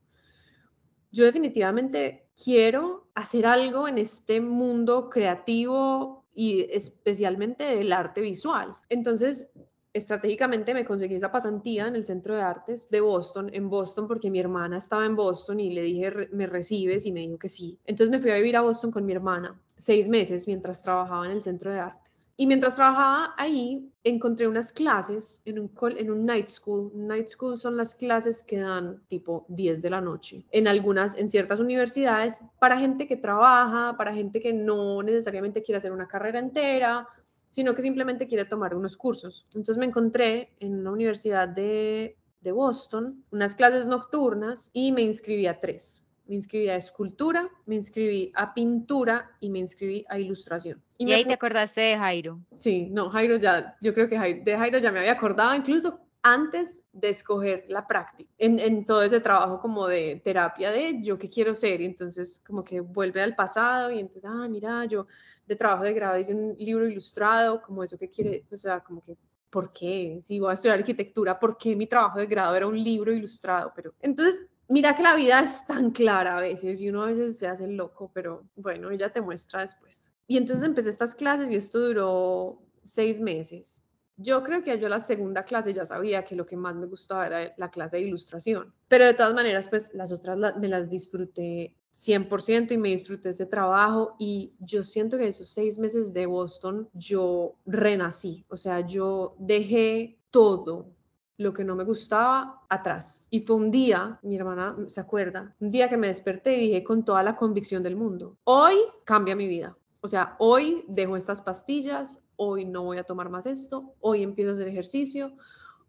yo definitivamente quiero hacer algo en este mundo creativo y especialmente del arte visual. Entonces, estratégicamente me conseguí esa pasantía en el Centro de Artes de Boston, en Boston, porque mi hermana estaba en Boston y le dije, ¿me recibes? Y me dijo que sí. Entonces me fui a vivir a Boston con mi hermana seis meses mientras trabajaba en el Centro de Artes. Y mientras trabajaba ahí, encontré unas clases en un, en un night school. Night school son las clases que dan tipo 10 de la noche en algunas, en ciertas universidades, para gente que trabaja, para gente que no necesariamente quiere hacer una carrera entera, sino que simplemente quiere tomar unos cursos. Entonces me encontré en una universidad de, de Boston, unas clases nocturnas y me inscribí a tres. Me inscribí a escultura, me inscribí a pintura y me inscribí a ilustración. Y, ahí te acordaste de Jairo. Sí, no, Jairo ya, yo creo que de Jairo ya me había acordado, incluso antes de escoger la práctica, en, en, todo ese trabajo como de terapia de yo qué quiero ser, y entonces como que vuelve al pasado y entonces, ah, mira, yo de trabajo de grado hice un libro ilustrado, como eso que quiere, o sea, como que, ¿por qué? Si voy a estudiar arquitectura, ¿por qué mi trabajo de grado era un libro ilustrado? Pero entonces, mira que la vida es tan clara a veces y uno a veces se hace loco, pero bueno, ella te muestra después. Y entonces empecé estas clases y esto duró seis meses yo creo que yo la segunda clase ya sabía que lo que más me gustaba era la clase de ilustración, pero de todas maneras, pues las otras me las disfruté 100% y me disfruté ese trabajo y yo siento que esos seis meses de Boston yo renací, o sea, yo dejé todo lo que no me gustaba atrás. Y fue un día, mi hermana se acuerda, un día que me desperté y dije con toda la convicción del mundo, hoy cambia mi vida. O sea, hoy dejo estas pastillas, hoy no voy a tomar más esto, hoy empiezo a hacer ejercicio,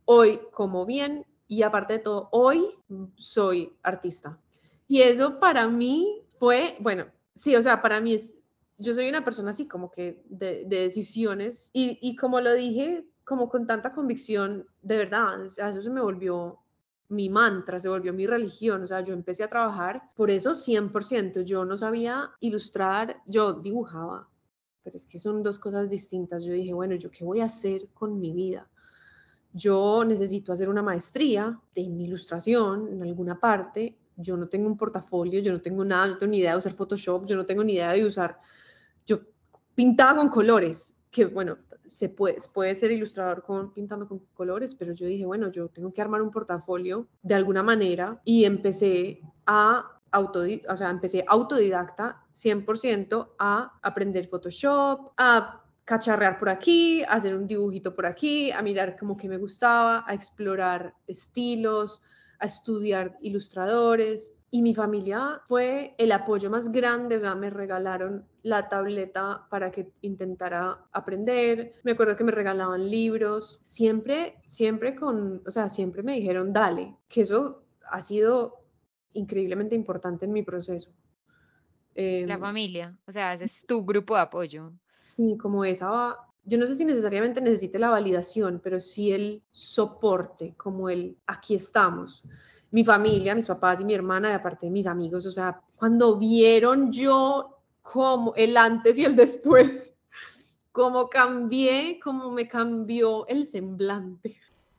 hoy como bien y aparte de todo, hoy soy artista. Y eso para mí fue, bueno, sí, o sea, para mí es, yo soy una persona así como que de, decisiones y, y, como lo dije, como con tanta convicción, de verdad, eso se me volvió mi mantra, se volvió mi religión, o sea, yo empecé a trabajar por eso 100%, yo no sabía ilustrar, yo dibujaba, pero es que son dos cosas distintas, yo dije, bueno, ¿yo qué voy a hacer con mi vida? Yo necesito hacer una maestría en ilustración en alguna parte, yo no tengo un portafolio, yo no tengo nada, yo no tengo ni idea de usar Photoshop, yo no tengo ni idea de usar, yo pintaba con colores, que bueno, se puede, puede ser ilustrador con, pintando con colores, pero yo dije, bueno, yo tengo que armar un portafolio de alguna manera y empecé a auto, o sea, empecé autodidacta 100% a aprender Photoshop, a cacharrear por aquí, a hacer un dibujito por aquí, a mirar como que me gustaba, a explorar estilos, a estudiar ilustradores. Y mi familia fue el apoyo más grande, o sea, me regalaron la tableta para que intentara aprender. Me acuerdo que me regalaban libros, siempre, siempre con, o sea, siempre me dijeron, dale, que eso ha sido increíblemente importante en mi proceso. la em, familia, o sea, ese es tu grupo de apoyo. Sí, como esa, yo no sé si necesariamente necesite la validación, pero sí el soporte, como el aquí estamos mi familia, mis papás y mi hermana, y aparte de mis amigos, o sea, cuando vieron yo como el antes y el después, cómo cambié, cómo me cambió el semblante.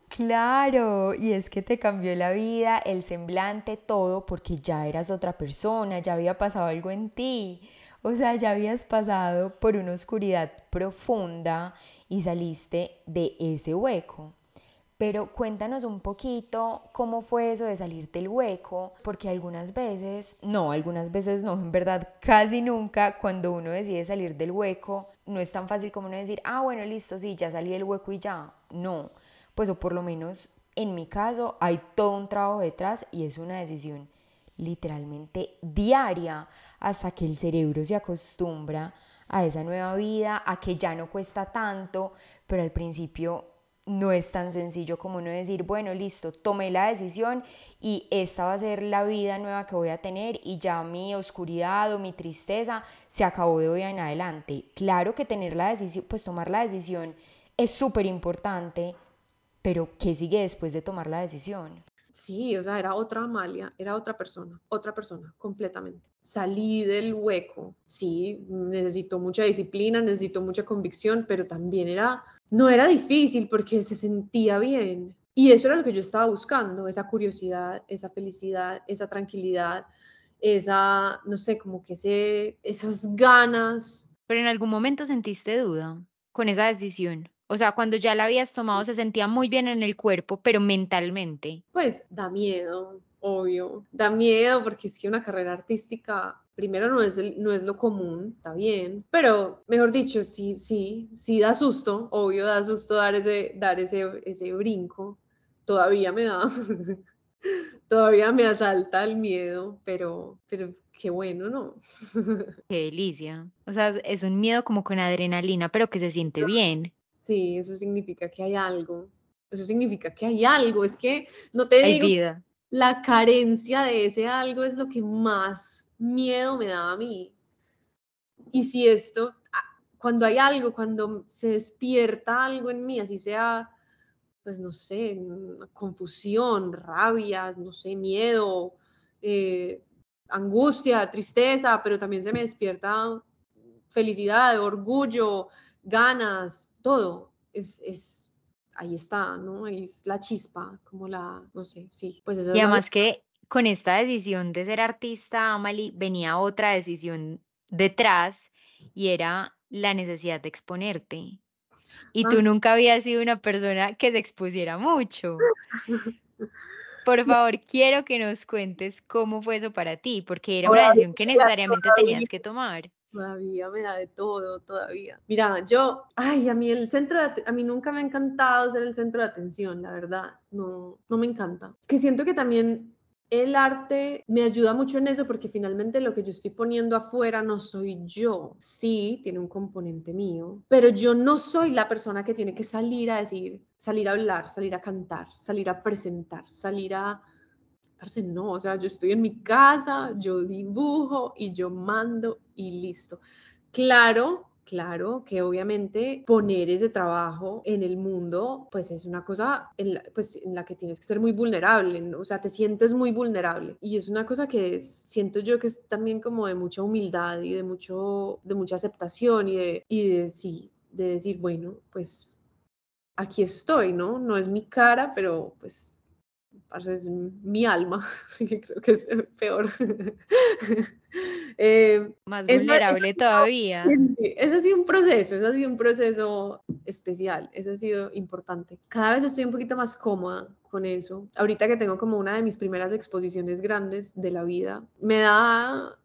Claro, y es que te cambió la vida, el semblante, todo, porque ya eras otra persona, ya había pasado algo en ti. O sea, ya habías pasado por una oscuridad profunda y saliste de ese hueco. Pero cuéntanos un poquito cómo fue eso de salir del hueco, porque algunas veces, no, algunas veces no, en verdad casi nunca cuando uno decide salir del hueco, no es tan fácil como uno decir, ah, bueno, listo, sí, ya salí del hueco y ya. No, pues o por lo menos en mi caso hay todo un trabajo detrás y es una decisión literalmente diaria hasta que el cerebro se acostumbra a esa nueva vida, a que ya no cuesta tanto, pero al principio no es tan sencillo como no decir, bueno, listo, tomé la decisión y esta va a ser la vida nueva que voy a tener y ya mi oscuridad o mi tristeza se acabó de hoy en adelante. Claro que tener la decisión, pues tomar la decisión es súper importante, pero ¿qué sigue después de tomar la decisión? Sí, o sea, era otra Amalia, era otra persona, otra persona, completamente. Salí del hueco, sí, necesito mucha disciplina, necesito mucha convicción, pero también era no era difícil porque se sentía bien. Y eso era lo que yo estaba buscando, esa curiosidad, esa felicidad, esa tranquilidad, esa, no sé, como que ese, esas ganas. Pero en algún momento sentiste duda con esa decisión. O sea, cuando ya la habías tomado se sentía muy bien en el cuerpo, pero mentalmente. Pues da miedo, obvio. Da miedo porque es que una carrera artística primero no es, no es lo común, está bien, pero mejor dicho, sí, sí, sí da susto, obvio da susto dar ese, dar ese, ese brinco, todavía me da, todavía me asalta el miedo, pero, pero qué bueno, ¿no? Qué delicia. O sea, es un miedo como con adrenalina, pero que se siente bien. Sí, eso significa que hay algo. Eso significa que hay algo. Es que no te Hay digo, vida. la carencia de ese algo es lo que más miedo me da a mí. Y si esto, cuando hay algo, cuando se despierta algo en mí, así sea, pues no sé, confusión, rabia, no sé, miedo, eh, angustia, tristeza, pero también se me despierta felicidad, orgullo, ganas, todo. Es, es ahí está, ¿no? Es la chispa, como la, no sé, sí, pues Y la además que con esta decisión de ser artista, Amalie, venía otra decisión detrás y era la necesidad de exponerte. Y Ah. tú nunca habías sido una persona que se expusiera mucho. Por favor, quiero que nos cuentes cómo fue eso para ti, porque era una decisión que necesariamente tenías que tomar. Todavía me da de todo, todavía. Mira, yo, ay, a mí el centro de, a mí nunca me ha encantado ser el centro de atención, la verdad, no, no me encanta. Que siento que también el arte me ayuda mucho en eso porque finalmente lo que yo estoy poniendo afuera no soy yo. Sí, tiene un componente mío, pero yo no soy la persona que tiene que salir a decir, salir a hablar, salir a cantar, salir a presentar, salir a no, o sea, yo estoy en mi casa, yo dibujo y yo mando y listo. Claro, claro que obviamente poner ese trabajo en el mundo, pues es una cosa en la, pues, en la que tienes que ser muy vulnerable, ¿no? o sea, te sientes muy vulnerable. Y es una cosa que siento yo que es también como de mucha humildad y de, mucho, de mucha aceptación y de, y de, sí, de decir, bueno, pues aquí estoy, ¿no? No es mi cara, pero pues es mi alma, que creo que es peor. Eh, Más vulnerable eso- todavía. Eso ha sido un proceso, eso ha sido un proceso especial, eso ha sido importante. Cada vez estoy un poquito más cómoda con eso. Ahorita que tengo como una de mis primeras exposiciones grandes de la vida, me da,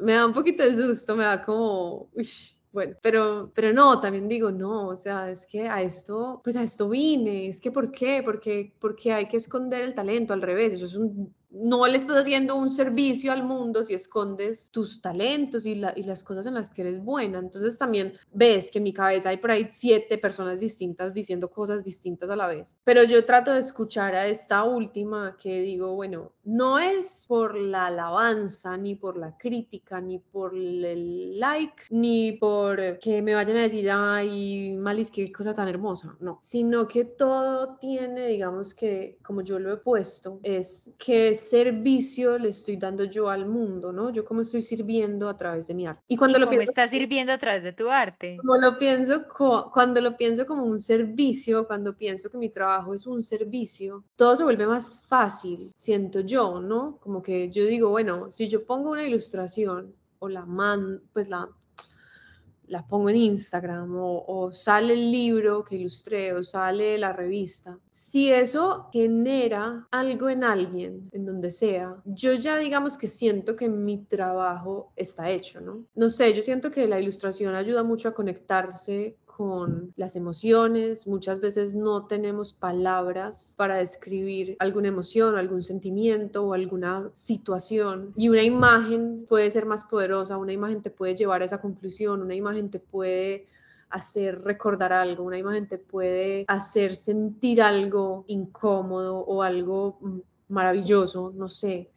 me da un poquito de susto, me da como, uy, bueno, pero, pero no, también digo, no, o sea, es que a esto, pues a esto vine, es que ¿por qué? Porque, porque hay que esconder el talento, al revés, eso es un, no le estás haciendo un servicio al mundo si escondes tus talentos y, la- y las cosas en las que eres buena. Entonces también ves que en mi cabeza hay por ahí siete personas distintas diciendo cosas distintas a la vez. Pero yo trato de escuchar a esta última que digo, bueno, no es por la alabanza, ni por la crítica, ni por el like, ni por que me vayan a decir, ay, Malis, qué cosa tan hermosa. No, sino que todo tiene, digamos que, como yo lo he puesto, es que servicio le estoy dando yo al mundo, ¿no? Yo como estoy sirviendo a través de mi arte. Y cuando ¿Y lo cómo pienso estás sirviendo a través de tu arte? como lo pienso, cuando lo pienso como un servicio, cuando pienso que mi trabajo es un servicio, todo se vuelve más fácil, siento yo, ¿no? Como que yo digo, bueno, si yo pongo una ilustración o la man, pues la, la pongo en Instagram o, o sale el libro que ilustré o sale la revista, si eso genera algo en alguien, en donde sea, yo ya digamos que siento que mi trabajo está hecho, ¿no? No sé, yo siento que la ilustración ayuda mucho a conectarse con las emociones, muchas veces no tenemos palabras para describir alguna emoción, algún sentimiento o alguna situación y una imagen puede ser más poderosa, una imagen te puede llevar a esa conclusión, una imagen te puede hacer recordar algo, una imagen te puede hacer sentir algo incómodo o algo mm, maravilloso, no sé.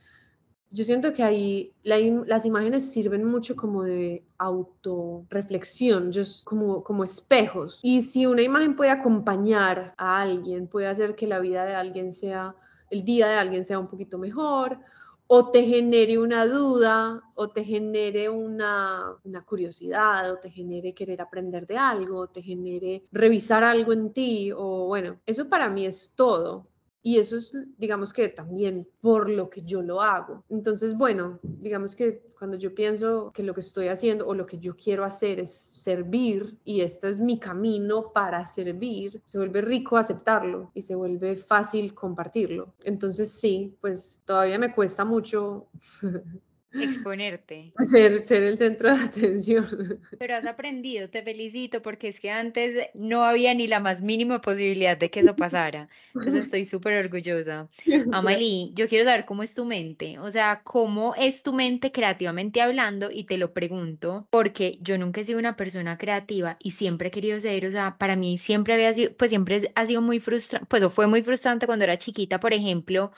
Yo siento que ahí las imágenes sirven mucho como de autorreflexión, como, como espejos. Y si una imagen puede acompañar a alguien, puede hacer que la vida de alguien sea, el día de alguien sea un poquito mejor, o te genere una duda, o te genere una, una curiosidad, o te genere querer aprender de algo, o te genere revisar algo en ti, o bueno, eso para mí es todo. Y eso es, digamos que también por lo que yo lo hago. Entonces, bueno, digamos que cuando yo pienso que lo que estoy haciendo o lo que yo quiero hacer es servir y este es mi camino para servir, se vuelve rico aceptarlo y se vuelve fácil compartirlo. Entonces, sí, pues todavía me cuesta mucho Exponerte. Ser, ser el centro de atención. Pero has aprendido, te felicito, porque es que antes no había ni la más mínima posibilidad de que eso pasara. Entonces estoy súper orgullosa. Amalie, yo quiero saber cómo es tu mente, o sea, cómo es tu mente creativamente hablando y te lo pregunto porque yo nunca he sido una persona creativa y siempre he querido ser, o sea, para mí siempre había sido, pues siempre ha sido muy frustrante, pues o fue muy frustrante cuando era chiquita, por ejemplo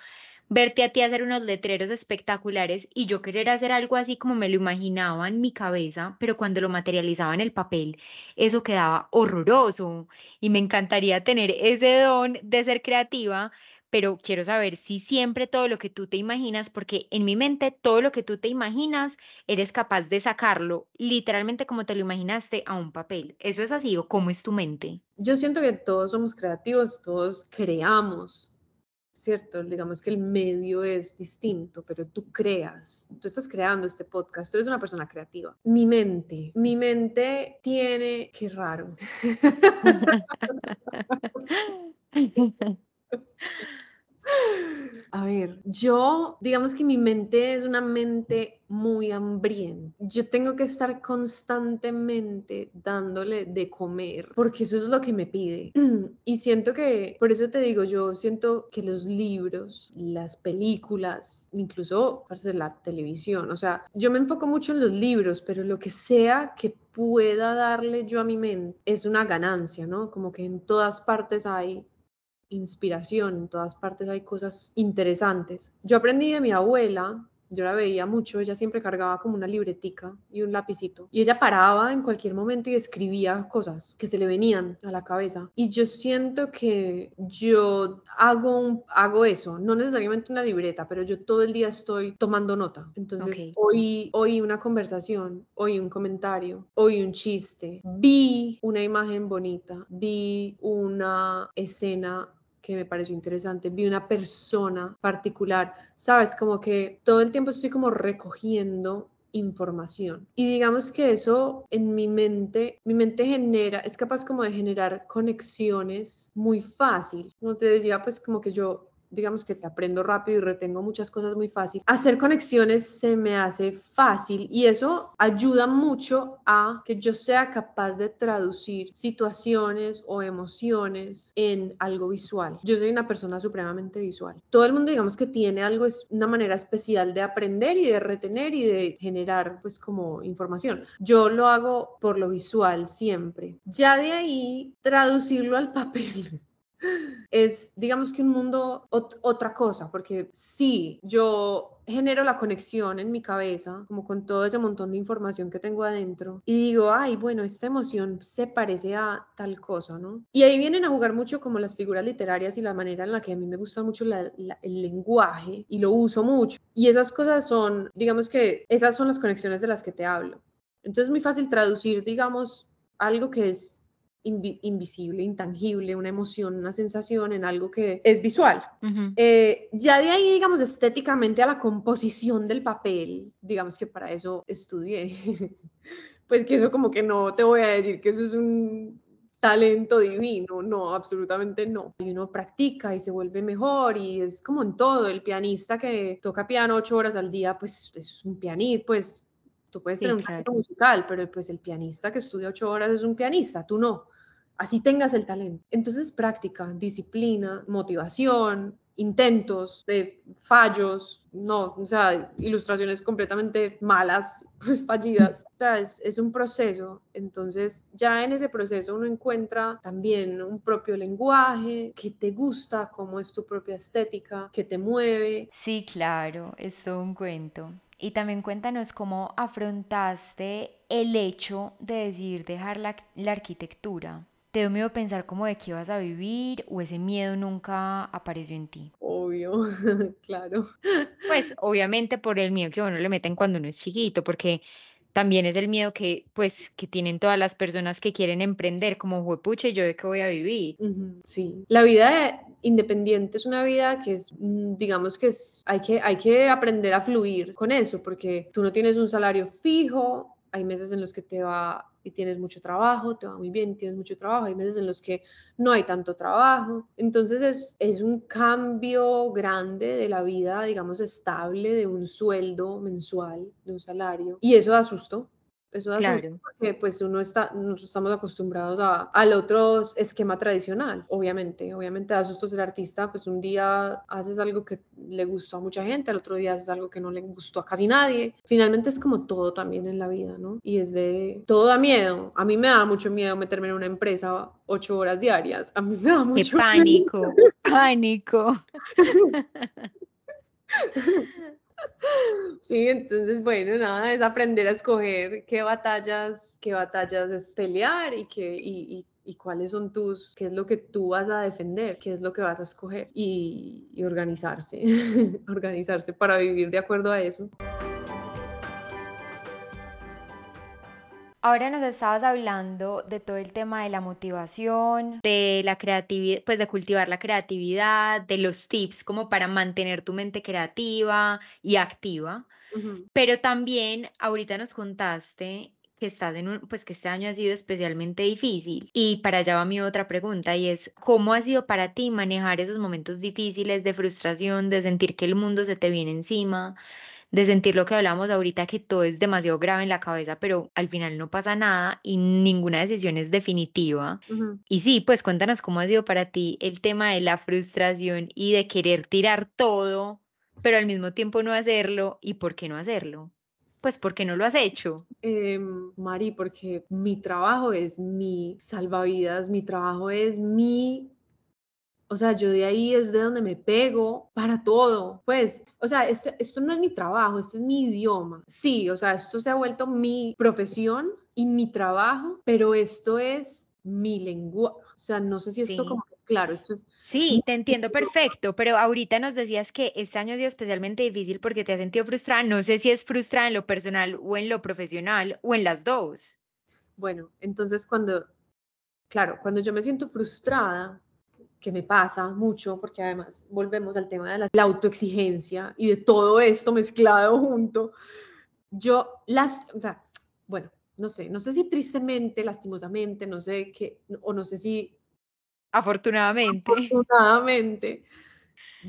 verte a ti hacer unos letreros espectaculares y yo querer hacer algo así como me lo imaginaba en mi cabeza, pero cuando lo materializaba en el papel, eso quedaba horroroso y me encantaría tener ese don de ser creativa. Pero quiero saber si siempre todo lo que tú te imaginas, porque en mi mente todo lo que tú te imaginas, eres capaz de sacarlo literalmente como te lo imaginaste a un papel. ¿Eso es así o cómo es tu mente? Yo siento que todos somos creativos, todos creamos ¿cierto? Digamos que el medio es distinto, pero tú creas, tú estás creando este podcast, tú eres una persona creativa. Mi mente, mi mente tiene, qué raro. A ver, yo, digamos que mi mente es una mente muy hambrienta. Yo tengo que estar constantemente dándole de comer, porque eso es lo que me pide. Y siento que, por eso te digo, yo siento que los libros, las películas, incluso la televisión, o sea, yo me enfoco mucho en los libros, pero lo que sea que pueda darle yo a mi mente es una ganancia, ¿no? Como que en todas partes hay inspiración, en todas partes hay cosas interesantes. Yo aprendí de mi abuela, yo la veía mucho, ella siempre cargaba como una libretica y un lapicito y ella paraba en cualquier momento y escribía cosas que se le venían a la cabeza y yo siento que yo hago hago eso, no necesariamente una libreta, pero yo todo el día estoy tomando nota. Entonces, hoy oí una conversación, oí un comentario, oí un chiste, vi una imagen bonita, vi una escena que me pareció interesante, vi una persona particular, sabes, como que todo el tiempo estoy como recogiendo información. Y digamos que eso en mi mente, mi mente genera, es capaz como de generar conexiones muy fácil. Como te decía, pues como que yo digamos que aprendo rápido y retengo muchas cosas muy fácil, hacer conexiones se me hace fácil y eso ayuda mucho a que yo sea capaz de traducir situaciones o emociones en algo visual. Yo soy una persona supremamente visual. Todo el mundo digamos que tiene algo, es una manera especial de aprender y de retener y de generar pues como información. Yo lo hago por lo visual siempre. Ya de ahí traducirlo al papel es, digamos que un mundo, otra cosa, porque sí, yo genero la conexión en mi cabeza, como con todo ese montón de información que tengo adentro, y digo, ay, bueno, esta emoción se parece a tal cosa, ¿no? Y ahí vienen a jugar mucho como las figuras literarias y la manera en la que a mí me gusta mucho el lenguaje y lo uso mucho. Y esas cosas son, digamos que esas son las conexiones de las que te hablo. Entonces es muy fácil traducir, digamos, algo que es invisible, intangible, una emoción, una sensación en algo que es visual. Eh, ya de ahí, digamos, estéticamente a la composición del papel, digamos que para eso estudié. pues que eso como que no te voy a decir que eso es un talento divino, no, absolutamente no. Y uno practica y se vuelve mejor y es como en todo, el pianista que toca piano ocho horas al día, pues es un pianista, pues tú puedes tener un talento musical, pero pues el pianista que estudia ocho horas es un pianista, tú no así tengas el talento. Entonces práctica, disciplina, motivación, intentos de fallos, no, o sea, ilustraciones completamente malas, pues fallidas. O sea, es, un proceso. Entonces, ya en ese proceso uno encuentra también un propio lenguaje que te gusta, cómo es tu propia estética, que te mueve. Sí, claro, es todo un cuento. Y también cuéntanos cómo afrontaste el hecho de decidir dejar la arquitectura. ¿Te dio miedo pensar cómo de qué ibas a vivir o ese miedo nunca apareció en ti? Obvio, claro. Pues obviamente por el miedo que uno le meten cuando uno es chiquito, porque también es el miedo que pues que tienen todas las personas que quieren emprender, como puche, yo de qué voy a vivir. Sí, la vida independiente es una vida que es, mm, digamos que es, hay que, hay que aprender a fluir con eso, porque tú no tienes un salario fijo, hay meses en los que te va y tienes mucho trabajo, te va muy bien, tienes mucho trabajo, hay meses en los que no hay tanto trabajo. Entonces es, es un cambio grande de la vida, digamos, estable, de un sueldo mensual, de un salario. Y eso da susto, eso da claro. porque pues uno está, nosotros estamos acostumbrados a, al otro esquema tradicional, obviamente, obviamente da susto ser artista, pues un día haces algo que le gustó a mucha gente, al otro día haces algo que no le gustó a casi nadie. Finalmente es como todo también en la vida, ¿no? Y es de, todo da miedo. A mí me da mucho miedo meterme en una empresa ocho horas diarias. A mí me da mucho Qué pánico, pánico. Sí, entonces, bueno, nada, es aprender a escoger qué batallas, qué batallas es pelear y, qué, y, y, cuáles son tus, qué es lo que tú vas a defender, qué es lo que vas a escoger y, y organizarse, organizarse para vivir de acuerdo a eso. Ahora nos estabas hablando de todo el tema de la motivación, de la creatividad, pues de cultivar la creatividad, de los tips como para mantener tu mente creativa y activa. Pero también ahorita nos contaste que estás en un, pues que este año ha sido especialmente difícil. Y para allá va mi otra pregunta y es, ¿cómo ha sido para ti manejar esos momentos difíciles de frustración, de sentir que el mundo se te viene encima? De sentir lo que hablamos ahorita, que todo es demasiado grave en la cabeza, pero al final no pasa nada y ninguna decisión es definitiva. Y sí, pues cuéntanos cómo ha sido para ti el tema de la frustración y de querer tirar todo, pero al mismo tiempo no hacerlo y por qué no hacerlo. Pues porque no lo has hecho. Eh, Mari, porque mi trabajo es mi salvavidas, mi trabajo es mi o sea, yo de ahí es de donde me pego para todo. Pues, o sea, esto no es mi trabajo, este es mi idioma. Sí, o sea, esto se ha vuelto mi profesión y mi trabajo, pero esto es mi lengua. O sea, no sé si esto como es claro, esto es... Sí, te entiendo perfecto, pero ahorita nos decías que este año ha sido especialmente difícil porque te has sentido frustrada. No sé si es frustrada en lo personal o en lo profesional o en las dos. Bueno, entonces cuando, claro, cuando yo me siento frustrada, que me pasa mucho, porque además volvemos al tema de la, autoexigencia y de todo esto mezclado junto. Yo las, o sea, bueno, no sé, no sé si tristemente, lastimosamente, no sé qué, o no sé si... Afortunadamente. Afortunadamente.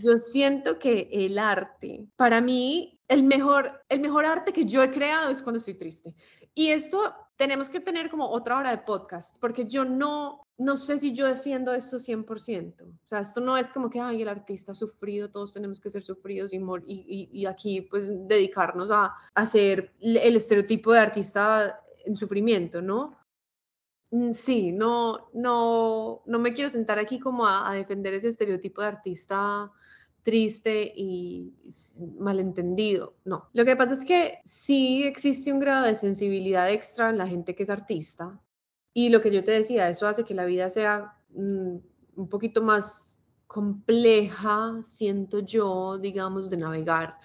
Yo siento que el arte, para mí, el mejor, el mejor arte que yo he creado es cuando estoy triste. Y esto tenemos que tener como otra hora de podcast, porque yo no, no sé si yo defiendo esto 100%. O sea, esto no es como que, ay, el artista ha sufrido, todos tenemos que ser sufridos y, y, y aquí pues dedicarnos a, hacer el estereotipo de artista en sufrimiento, ¿no? Mm, sí, no, no, no me quiero sentar aquí como a, a defender ese estereotipo de artista triste y malentendido. No, lo que pasa es que sí existe un grado de sensibilidad extra en la gente que es artista. Y lo que yo te decía, eso hace que la vida sea mm, un poquito más compleja, siento yo, digamos, de navegar.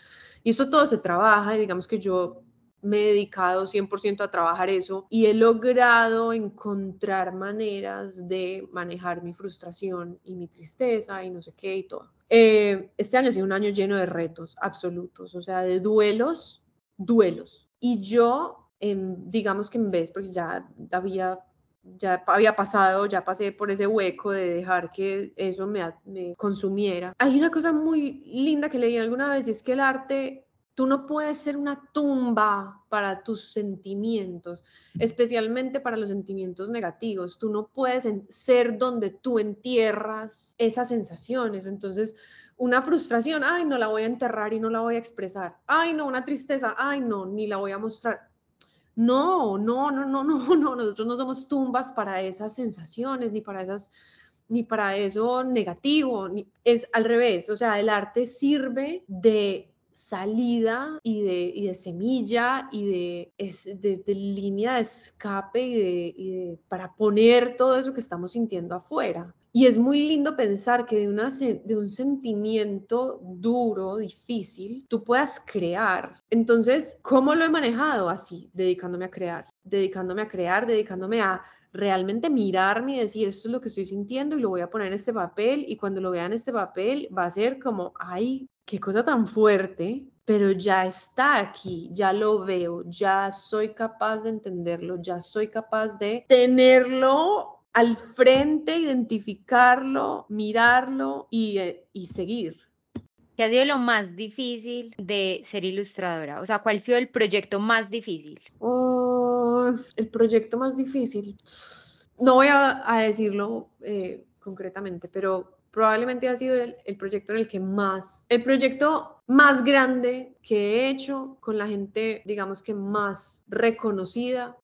Y eso todo se trabaja y digamos que yo me he dedicado 100% a trabajar eso y he logrado encontrar maneras de manejar mi frustración y mi tristeza y no sé qué y todo. Eh, este año ha sido un año lleno de retos absolutos, o sea, de duelos, duelos. Y yo, digamos que en vez, porque ya había, ya había pasado, ya pasé por ese hueco de dejar que eso me, me consumiera. Hay una cosa muy linda que leí alguna vez, es que el arte Tú no puedes ser una tumba para tus sentimientos, especialmente para los sentimientos negativos. Tú no puedes ser donde tú entierras esas sensaciones. Entonces, una frustración, ay, no la voy a enterrar y no la voy a expresar. Ay, no, una tristeza, ay, no, ni la voy a mostrar. No, no, no, no, no, no. Nosotros no somos tumbas para esas sensaciones ni para esas ni para eso negativo, es al revés, o sea, el arte sirve de salida y de, y de semilla y de, de, línea de escape y de, y para poner todo eso que estamos sintiendo afuera. Y es muy lindo pensar que de, una, de un sentimiento duro, difícil, tú puedas crear. Entonces, ¿cómo lo he manejado? Así, dedicándome a crear, dedicándome a crear, dedicándome a realmente mirarme y decir, esto es lo que estoy sintiendo y lo voy a poner en este papel y cuando lo vean en este papel va a ser como, ay, qué cosa tan fuerte, pero ya está aquí, ya lo veo, ya soy capaz de entenderlo, ya soy capaz de tenerlo al frente, identificarlo, mirarlo y, eh, y seguir. ¿Qué ha sido lo más difícil de ser ilustradora? O sea, ¿cuál ha sido el proyecto más difícil? Oh, el proyecto más difícil. No voy a, decirlo eh, concretamente, pero probablemente ha sido el, proyecto en el que más, el proyecto más grande que he hecho con la gente, digamos que más reconocida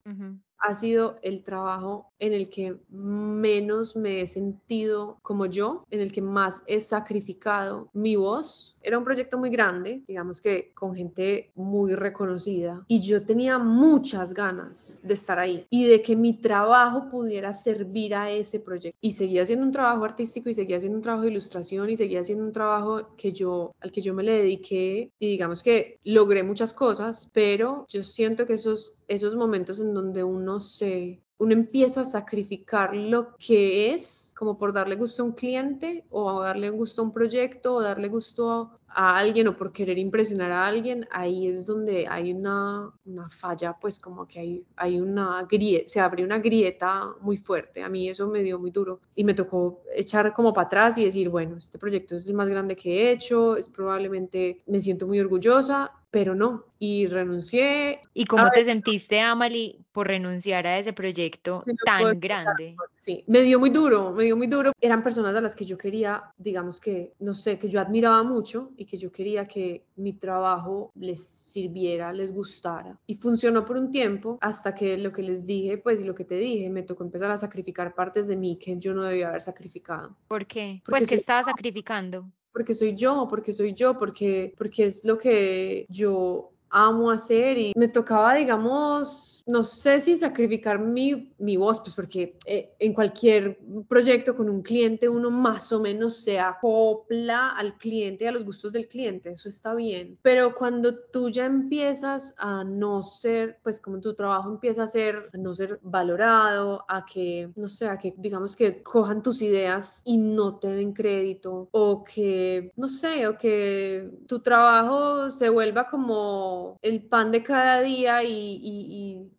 ha sido el trabajo en el que menos me he sentido como yo, en el que más he sacrificado mi voz. Era un proyecto muy grande, digamos que con gente muy reconocida, y yo tenía muchas ganas de estar ahí y de que mi trabajo pudiera servir a ese proyecto. Y seguía haciendo un trabajo artístico y seguía haciendo un trabajo de ilustración y seguía haciendo un trabajo que yo, al que yo me le dediqué y digamos que logré muchas cosas, pero yo siento que esos, esos momentos en donde uno se uno empieza a sacrificar lo que es como por darle gusto a un cliente o darle gusto a un proyecto o darle gusto a, alguien o por querer impresionar a alguien, ahí es donde hay una, una falla, pues como que hay, hay una grieta, se abre una grieta muy fuerte. A mí eso me dio muy duro y me tocó echar como para atrás y decir, bueno, este proyecto es el más grande que he hecho, es probablemente, me siento muy orgullosa, pero no, y renuncié. ¿Y cómo te sentiste, Amalie, por renunciar a ese proyecto tan grande? Sí, me dio muy duro, me dio muy duro. Eran personas a las que yo quería, digamos que, no sé, que yo admiraba mucho y que yo quería que mi trabajo les sirviera, les gustara. Y funcionó por un tiempo hasta que lo que les dije, pues, lo que te dije, me tocó empezar a sacrificar partes de mí que yo no debía haber sacrificado. ¿Por qué? pues, que estaba sacrificando? Porque soy yo, porque soy yo, porque, porque es lo que yo amo hacer y me tocaba, digamos, no sé si sacrificar mi, mi voz, pues porque eh, en cualquier proyecto con un cliente uno más o menos se acopla al cliente y a los gustos del cliente, eso está bien. Pero cuando tú ya empiezas a no ser, pues como tu trabajo empieza a ser, a no ser valorado, a que, no sé, a que digamos que cojan tus ideas y no te den crédito, o que, no sé, o que tu trabajo se vuelva como el pan de cada día y y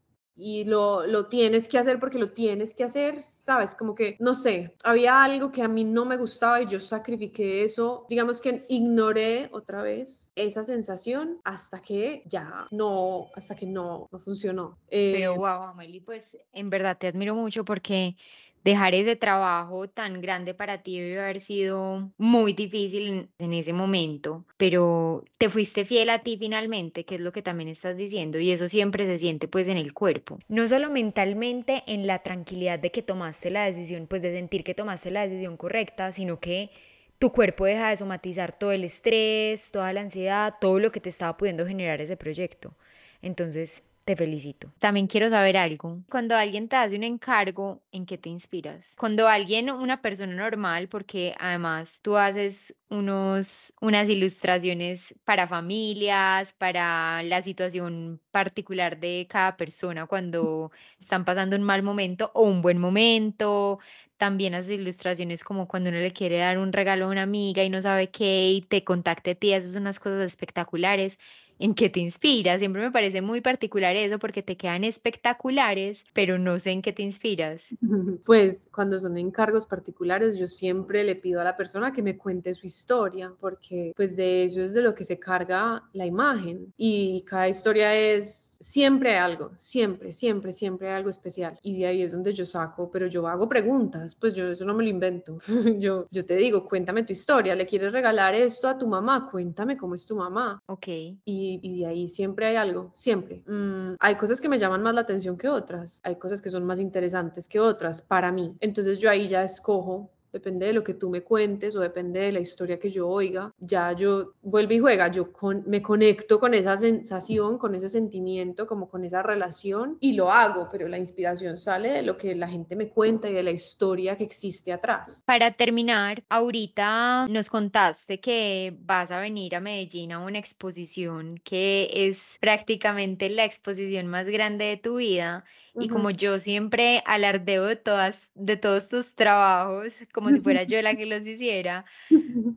lo, lo, tienes que hacer porque lo tienes que hacer, ¿sabes? Como que, no sé, había algo que a mí no me gustaba y yo sacrifiqué eso, digamos que ignoré otra vez esa sensación hasta que ya no, hasta que no, no funcionó. Pero wow, eh, Amelie, pues en verdad te admiro mucho porque dejar ese trabajo tan grande para ti debe haber sido muy difícil en, ese momento, pero te fuiste fiel a ti finalmente, que es lo que también estás diciendo, y eso siempre se siente pues en el cuerpo. No solo mentalmente en la tranquilidad de que tomaste la decisión, pues de sentir que tomaste la decisión correcta, sino que tu cuerpo deja de somatizar todo el estrés, toda la ansiedad, todo lo que te estaba pudiendo generar ese proyecto. Entonces, te felicito. También quiero saber algo. Cuando alguien te hace un encargo, ¿en qué te inspiras? Cuando alguien, una persona normal, porque además tú haces unos, unas ilustraciones para familias, para la situación particular de cada persona cuando están pasando un mal momento o un buen momento. También haces ilustraciones como cuando uno le quiere dar un regalo a una amiga y no sabe qué y te contacte a ti. Son unas cosas espectaculares en qué te inspiras. Siempre me parece muy particular eso porque te quedan espectaculares, pero no sé en qué te inspiras. Pues cuando son encargos particulares, yo siempre le pido a la persona que me cuente su historia, porque pues de eso es de lo que se carga la imagen y cada historia es siempre algo, siempre, siempre, siempre algo especial. Y de ahí es donde yo saco, pero yo hago preguntas, pues yo eso no me lo invento. yo, yo te digo, cuéntame tu historia, ¿le quieres regalar esto a tu mamá? Cuéntame cómo es tu mamá. Ok. Y, y de ahí siempre hay algo, siempre. Mm, hay cosas que me llaman más la atención que otras, hay cosas que son más interesantes que otras para mí. Entonces yo ahí ya escojo depende de lo que tú me cuentes o depende de la historia que yo oiga, ya yo vuelvo y juega, yo me conecto con esa sensación, con ese sentimiento, como con esa relación y lo hago, pero la inspiración sale de lo que la gente me cuenta y de la historia que existe atrás. Para terminar, ahorita nos contaste que vas a venir a Medellín a una exposición que es prácticamente la exposición más grande de tu vida y como yo siempre alardeo de todas, de todos tus trabajos, como si fuera yo la que los hiciera,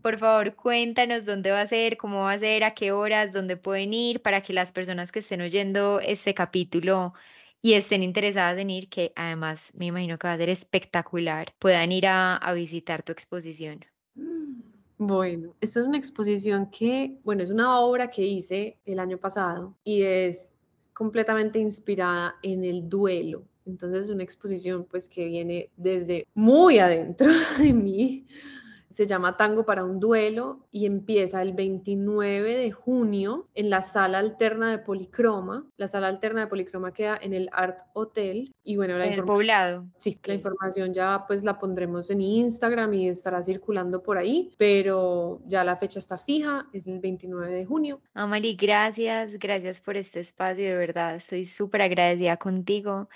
por favor cuéntanos dónde va a ser, cómo va a ser, a qué horas, dónde pueden ir, para que las personas que estén oyendo este capítulo y estén interesadas en ir, que además me imagino que va a ser espectacular, puedan ir a, a visitar tu exposición. Bueno, esta es una exposición que, bueno, es una obra que hice el año pasado y es completamente inspirada en el duelo. Entonces es una exposición pues que viene desde muy adentro de mí, se llama Tango para un duelo y empieza el 29 de junio en la sala alterna de Policroma. La sala alterna de Policroma queda en el Art Hotel y bueno, la en el poblado. Sí, la información ya pues la pondremos en Instagram y estará circulando por ahí, pero ya la fecha está fija, es el 29 de junio. Amali, gracias, gracias por este espacio, de verdad, estoy súper agradecida contigo.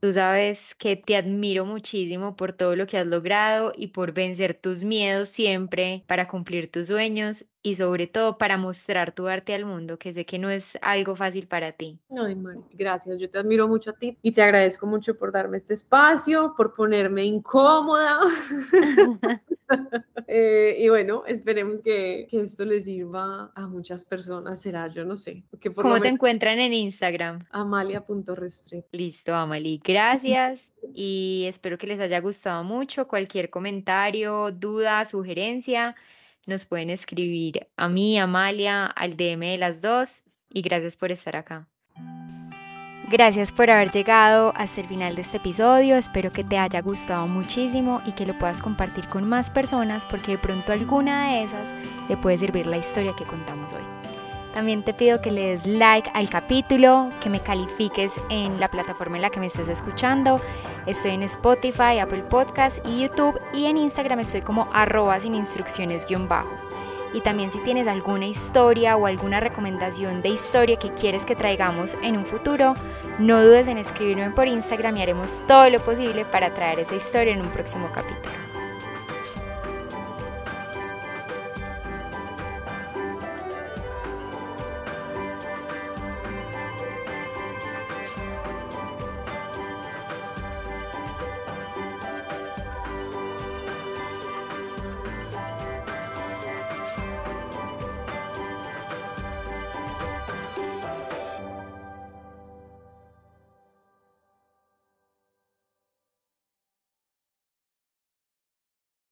Tú sabes que te admiro muchísimo por todo lo que has logrado y por vencer tus miedos siempre para cumplir tus sueños y sobre todo para mostrar tu arte al mundo, que sé que no es algo fácil para ti. Ay, Mari, gracias. Yo te admiro mucho a ti y te agradezco mucho por darme este espacio, por ponerme incómoda. Eh, y bueno, esperemos que, que, esto le sirva a muchas personas, será, yo no sé. ¿Cómo te encuentran en Instagram? Amalia.restrepo. Listo, Amalie, gracias y espero que les haya gustado mucho. Cualquier comentario, duda, sugerencia, nos pueden escribir a mí, Amalia, al DM de las dos y gracias por estar acá. Gracias por haber llegado hasta el final de este episodio, espero que te haya gustado muchísimo y que lo puedas compartir con más personas porque de pronto alguna de esas le puede servir la historia que contamos hoy. También te pido que le des like al capítulo, que me califiques en la plataforma en la que me estés escuchando. Estoy en Spotify, Apple Podcast y YouTube y en Instagram estoy como arroba sin instrucciones. Y también si tienes alguna historia o alguna recomendación de historia que quieres que traigamos en un futuro, no dudes en escribirme por Instagram y haremos todo lo posible para traer esa historia en un próximo capítulo.